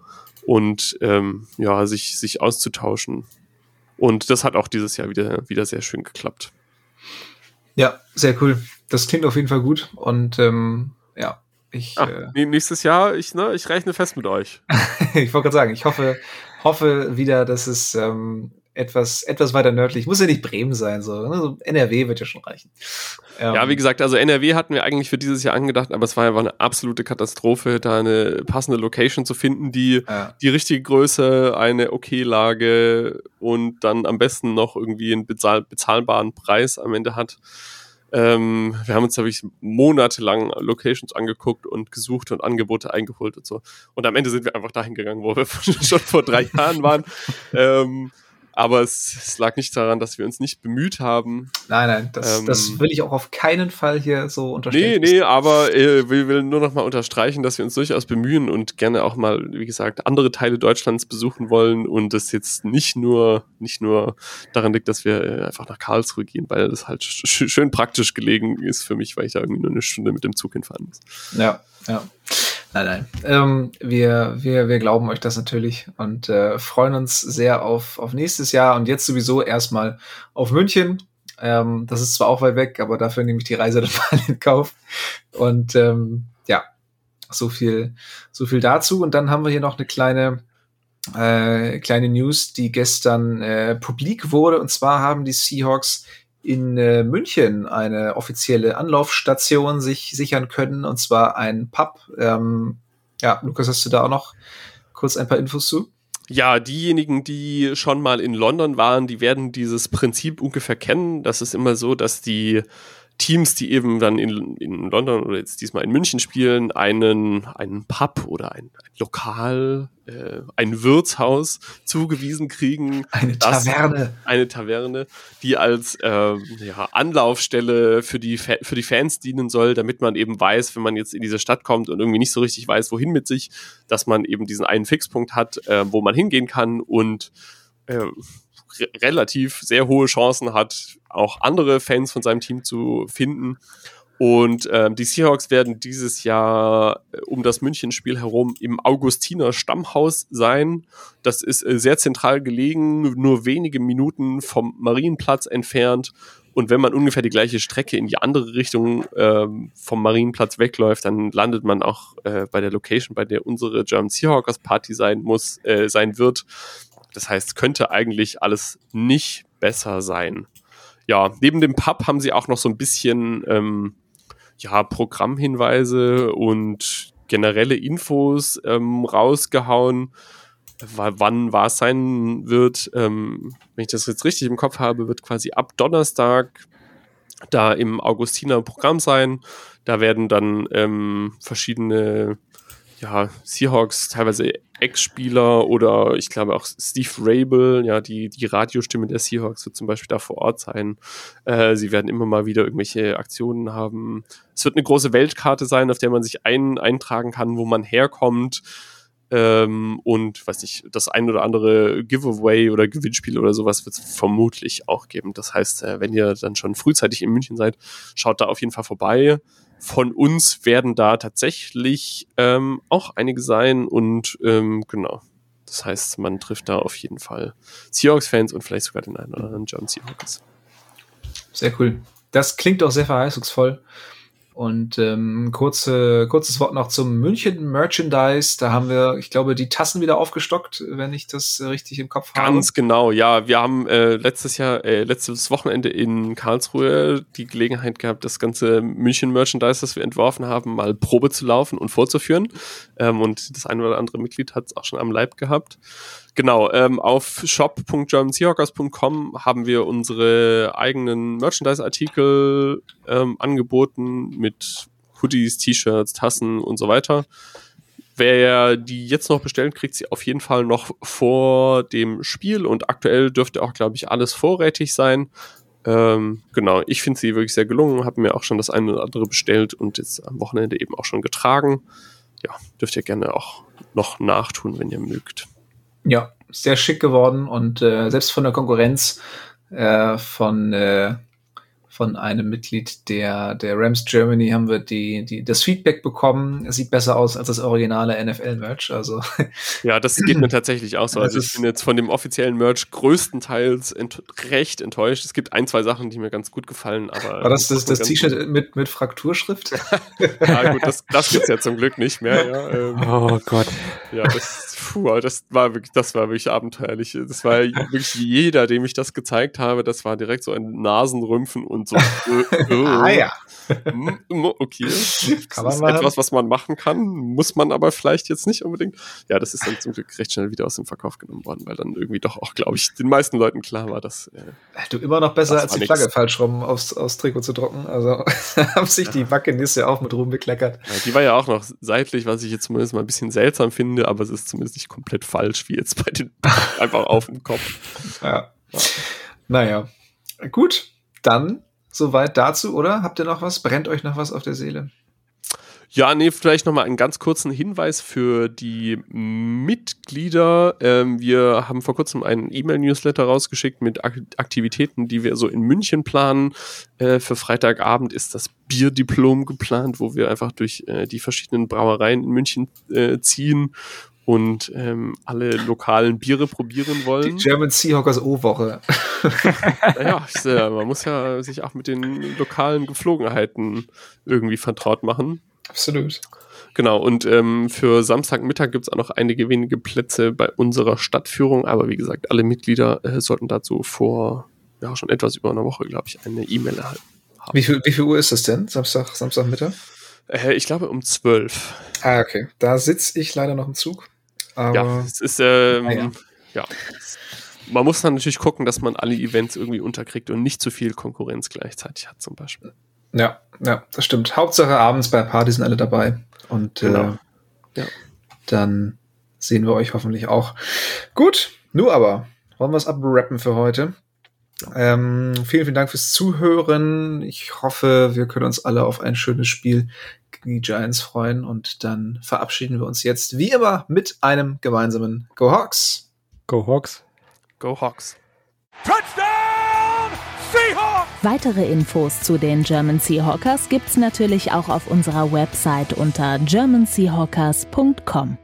und ähm, ja, sich, sich auszutauschen. Und das hat auch dieses Jahr wieder, wieder sehr schön geklappt. Ja, sehr cool. Das klingt auf jeden Fall gut. Und ähm, ja, ich. Ach, äh, nächstes Jahr, ich, ne, ich rechne fest mit euch. ich wollte gerade sagen, ich hoffe, hoffe wieder, dass es ähm, etwas, etwas weiter nördlich. Muss ja nicht Bremen sein, so. Ne? so NRW wird ja schon reichen. Ähm, ja, wie gesagt, also NRW hatten wir eigentlich für dieses Jahr angedacht, aber es war einfach eine absolute Katastrophe, da eine passende Location zu finden, die ja. die richtige Größe, eine okay Lage und dann am besten noch irgendwie einen bezahl bezahlbaren Preis am Ende hat. Ähm, wir haben uns, glaube ich, monatelang Locations angeguckt und gesucht und Angebote eingeholt und so. Und am Ende sind wir einfach dahin gegangen, wo wir schon vor drei Jahren waren. ähm, aber es, es, lag nicht daran, dass wir uns nicht bemüht haben. Nein, nein, das, ähm, das will ich auch auf keinen Fall hier so unterstreichen. Nee, nee, aber äh, wir will nur noch mal unterstreichen, dass wir uns durchaus bemühen und gerne auch mal, wie gesagt, andere Teile Deutschlands besuchen wollen und es jetzt nicht nur, nicht nur daran liegt, dass wir äh, einfach nach Karlsruhe gehen, weil das halt sch schön praktisch gelegen ist für mich, weil ich da irgendwie nur eine Stunde mit dem Zug hinfahren muss. Ja, ja. Nein, nein. Ähm, wir, wir, wir glauben euch das natürlich und äh, freuen uns sehr auf, auf nächstes Jahr und jetzt sowieso erstmal auf München. Ähm, das ist zwar auch weit weg, aber dafür nehme ich die Reise dann mal in Kauf. Und ähm, ja, so viel, so viel dazu. Und dann haben wir hier noch eine kleine, äh, kleine News, die gestern äh, publik wurde. Und zwar haben die Seahawks in äh, München eine offizielle Anlaufstation sich sichern können, und zwar ein Pub. Ähm, ja, Lukas, hast du da auch noch kurz ein paar Infos zu? Ja, diejenigen, die schon mal in London waren, die werden dieses Prinzip ungefähr kennen. Das ist immer so, dass die Teams, die eben dann in, in London oder jetzt diesmal in München spielen, einen, einen Pub oder ein, ein Lokal, äh, ein Wirtshaus zugewiesen kriegen. Eine Taverne. Eine Taverne, die als ähm, ja, Anlaufstelle für die, für die Fans dienen soll, damit man eben weiß, wenn man jetzt in diese Stadt kommt und irgendwie nicht so richtig weiß, wohin mit sich, dass man eben diesen einen Fixpunkt hat, äh, wo man hingehen kann und äh, relativ sehr hohe Chancen hat, auch andere Fans von seinem Team zu finden. Und ähm, die Seahawks werden dieses Jahr äh, um das Münchenspiel herum im Augustiner Stammhaus sein. Das ist äh, sehr zentral gelegen, nur wenige Minuten vom Marienplatz entfernt. Und wenn man ungefähr die gleiche Strecke in die andere Richtung ähm, vom Marienplatz wegläuft, dann landet man auch äh, bei der Location, bei der unsere German Seahawkers Party sein muss, äh, sein wird. Das heißt, könnte eigentlich alles nicht besser sein. Ja, neben dem Pub haben sie auch noch so ein bisschen ähm, ja, Programmhinweise und generelle Infos ähm, rausgehauen, wann was sein wird. Ähm, wenn ich das jetzt richtig im Kopf habe, wird quasi ab Donnerstag da im Augustiner Programm sein. Da werden dann ähm, verschiedene ja, Seahawks, teilweise Ex-Spieler oder ich glaube auch Steve Rabel, ja, die, die Radiostimme der Seahawks wird zum Beispiel da vor Ort sein. Äh, sie werden immer mal wieder irgendwelche Aktionen haben. Es wird eine große Weltkarte sein, auf der man sich ein, eintragen kann, wo man herkommt. Ähm, und weiß nicht, das ein oder andere Giveaway oder Gewinnspiel oder sowas wird es vermutlich auch geben. Das heißt, äh, wenn ihr dann schon frühzeitig in München seid, schaut da auf jeden Fall vorbei von uns werden da tatsächlich ähm, auch einige sein und ähm, genau. Das heißt, man trifft da auf jeden Fall Seahawks-Fans und vielleicht sogar den einen oder anderen John Seahawks. Sehr cool. Das klingt auch sehr verheißungsvoll. Und ähm, kurze, kurzes Wort noch zum München Merchandise. Da haben wir, ich glaube, die Tassen wieder aufgestockt, wenn ich das richtig im Kopf habe. Ganz genau, ja. Wir haben äh, letztes Jahr, äh, letztes Wochenende in Karlsruhe die Gelegenheit gehabt, das ganze München Merchandise, das wir entworfen haben, mal Probe zu laufen und vorzuführen. Ähm, und das eine oder andere Mitglied hat es auch schon am Leib gehabt. Genau, ähm, auf shop.germanseahawkers.com haben wir unsere eigenen Merchandise-Artikel ähm, angeboten mit Hoodies, T-Shirts, Tassen und so weiter. Wer die jetzt noch bestellt, kriegt sie auf jeden Fall noch vor dem Spiel und aktuell dürfte auch, glaube ich, alles vorrätig sein. Ähm, genau, ich finde sie wirklich sehr gelungen, habe mir auch schon das eine oder andere bestellt und jetzt am Wochenende eben auch schon getragen. Ja, dürft ihr gerne auch noch nachtun, wenn ihr mögt. Ja, sehr schick geworden und äh, selbst von der Konkurrenz äh, von äh, von einem Mitglied der, der Rams Germany haben wir die, die, das Feedback bekommen. Es sieht besser aus als das originale NFL-Merch. Also. Ja, das geht mir tatsächlich auch so. Also ich bin jetzt von dem offiziellen Merch größtenteils ent recht enttäuscht. Es gibt ein, zwei Sachen, die mir ganz gut gefallen, aber. War das das, das T-Shirt mit, mit Frakturschrift? ja, gut, das, das gibt's ja zum Glück nicht mehr. Ja, ähm, oh Gott. Ja, das, puh, das war wirklich, das war wirklich abenteuerlich. Das war wirklich jeder, dem ich das gezeigt habe, das war direkt so ein Nasenrümpfen und und so. Äh, äh, ah ja. Hm, okay. Kann das ist etwas, was man machen kann, muss man aber vielleicht jetzt nicht unbedingt. Ja, das ist dann zum Glück recht schnell wieder aus dem Verkauf genommen worden, weil dann irgendwie doch auch, glaube ich, den meisten Leuten klar war, dass. Äh, du immer noch besser als die nix. Flagge falsch rum aufs, aufs Trikot zu drucken. Also haben sich ja. die Buccaneers auch mit Ruhm bekleckert. Ja, die war ja auch noch seitlich, was ich jetzt zumindest mal ein bisschen seltsam finde, aber es ist zumindest nicht komplett falsch, wie jetzt bei den einfach auf dem Kopf. Ja. Naja. Gut, dann Soweit dazu, oder? Habt ihr noch was? Brennt euch noch was auf der Seele? Ja, nee, vielleicht nochmal einen ganz kurzen Hinweis für die Mitglieder. Ähm, wir haben vor kurzem einen E-Mail-Newsletter rausgeschickt mit Ak Aktivitäten, die wir so in München planen. Äh, für Freitagabend ist das Bierdiplom geplant, wo wir einfach durch äh, die verschiedenen Brauereien in München äh, ziehen und ähm, alle lokalen Biere probieren wollen. Die German Seahawkers O-Woche. naja, äh, man muss ja sich auch mit den lokalen Geflogenheiten irgendwie vertraut machen. Absolut. Genau, und ähm, für Samstagmittag gibt es auch noch einige wenige Plätze bei unserer Stadtführung, aber wie gesagt, alle Mitglieder äh, sollten dazu vor ja schon etwas über einer Woche, glaube ich, eine E-Mail erhalten. Haben. Wie viel, wie viel Uhr ist es denn? Samstag, Samstagmittag? Äh, ich glaube um zwölf. Ah, okay. Da sitze ich leider noch im Zug. Ja, es ist, ähm, ah, ja. ja. Man muss dann natürlich gucken, dass man alle Events irgendwie unterkriegt und nicht zu viel Konkurrenz gleichzeitig hat, zum Beispiel. Ja, ja, das stimmt. Hauptsache abends bei Party sind alle dabei. Und genau. äh, ja. dann sehen wir euch hoffentlich auch. Gut, nur aber wollen wir es abrappen für heute. Ähm, vielen, vielen Dank fürs Zuhören. Ich hoffe, wir können uns alle auf ein schönes Spiel gegen die Giants freuen und dann verabschieden wir uns jetzt wie immer mit einem gemeinsamen Go Hawks. Go Hawks. Go Hawks. Touchdown Seahawks! Weitere Infos zu den German Seahawkers gibt's natürlich auch auf unserer Website unter germanseahawkers.com.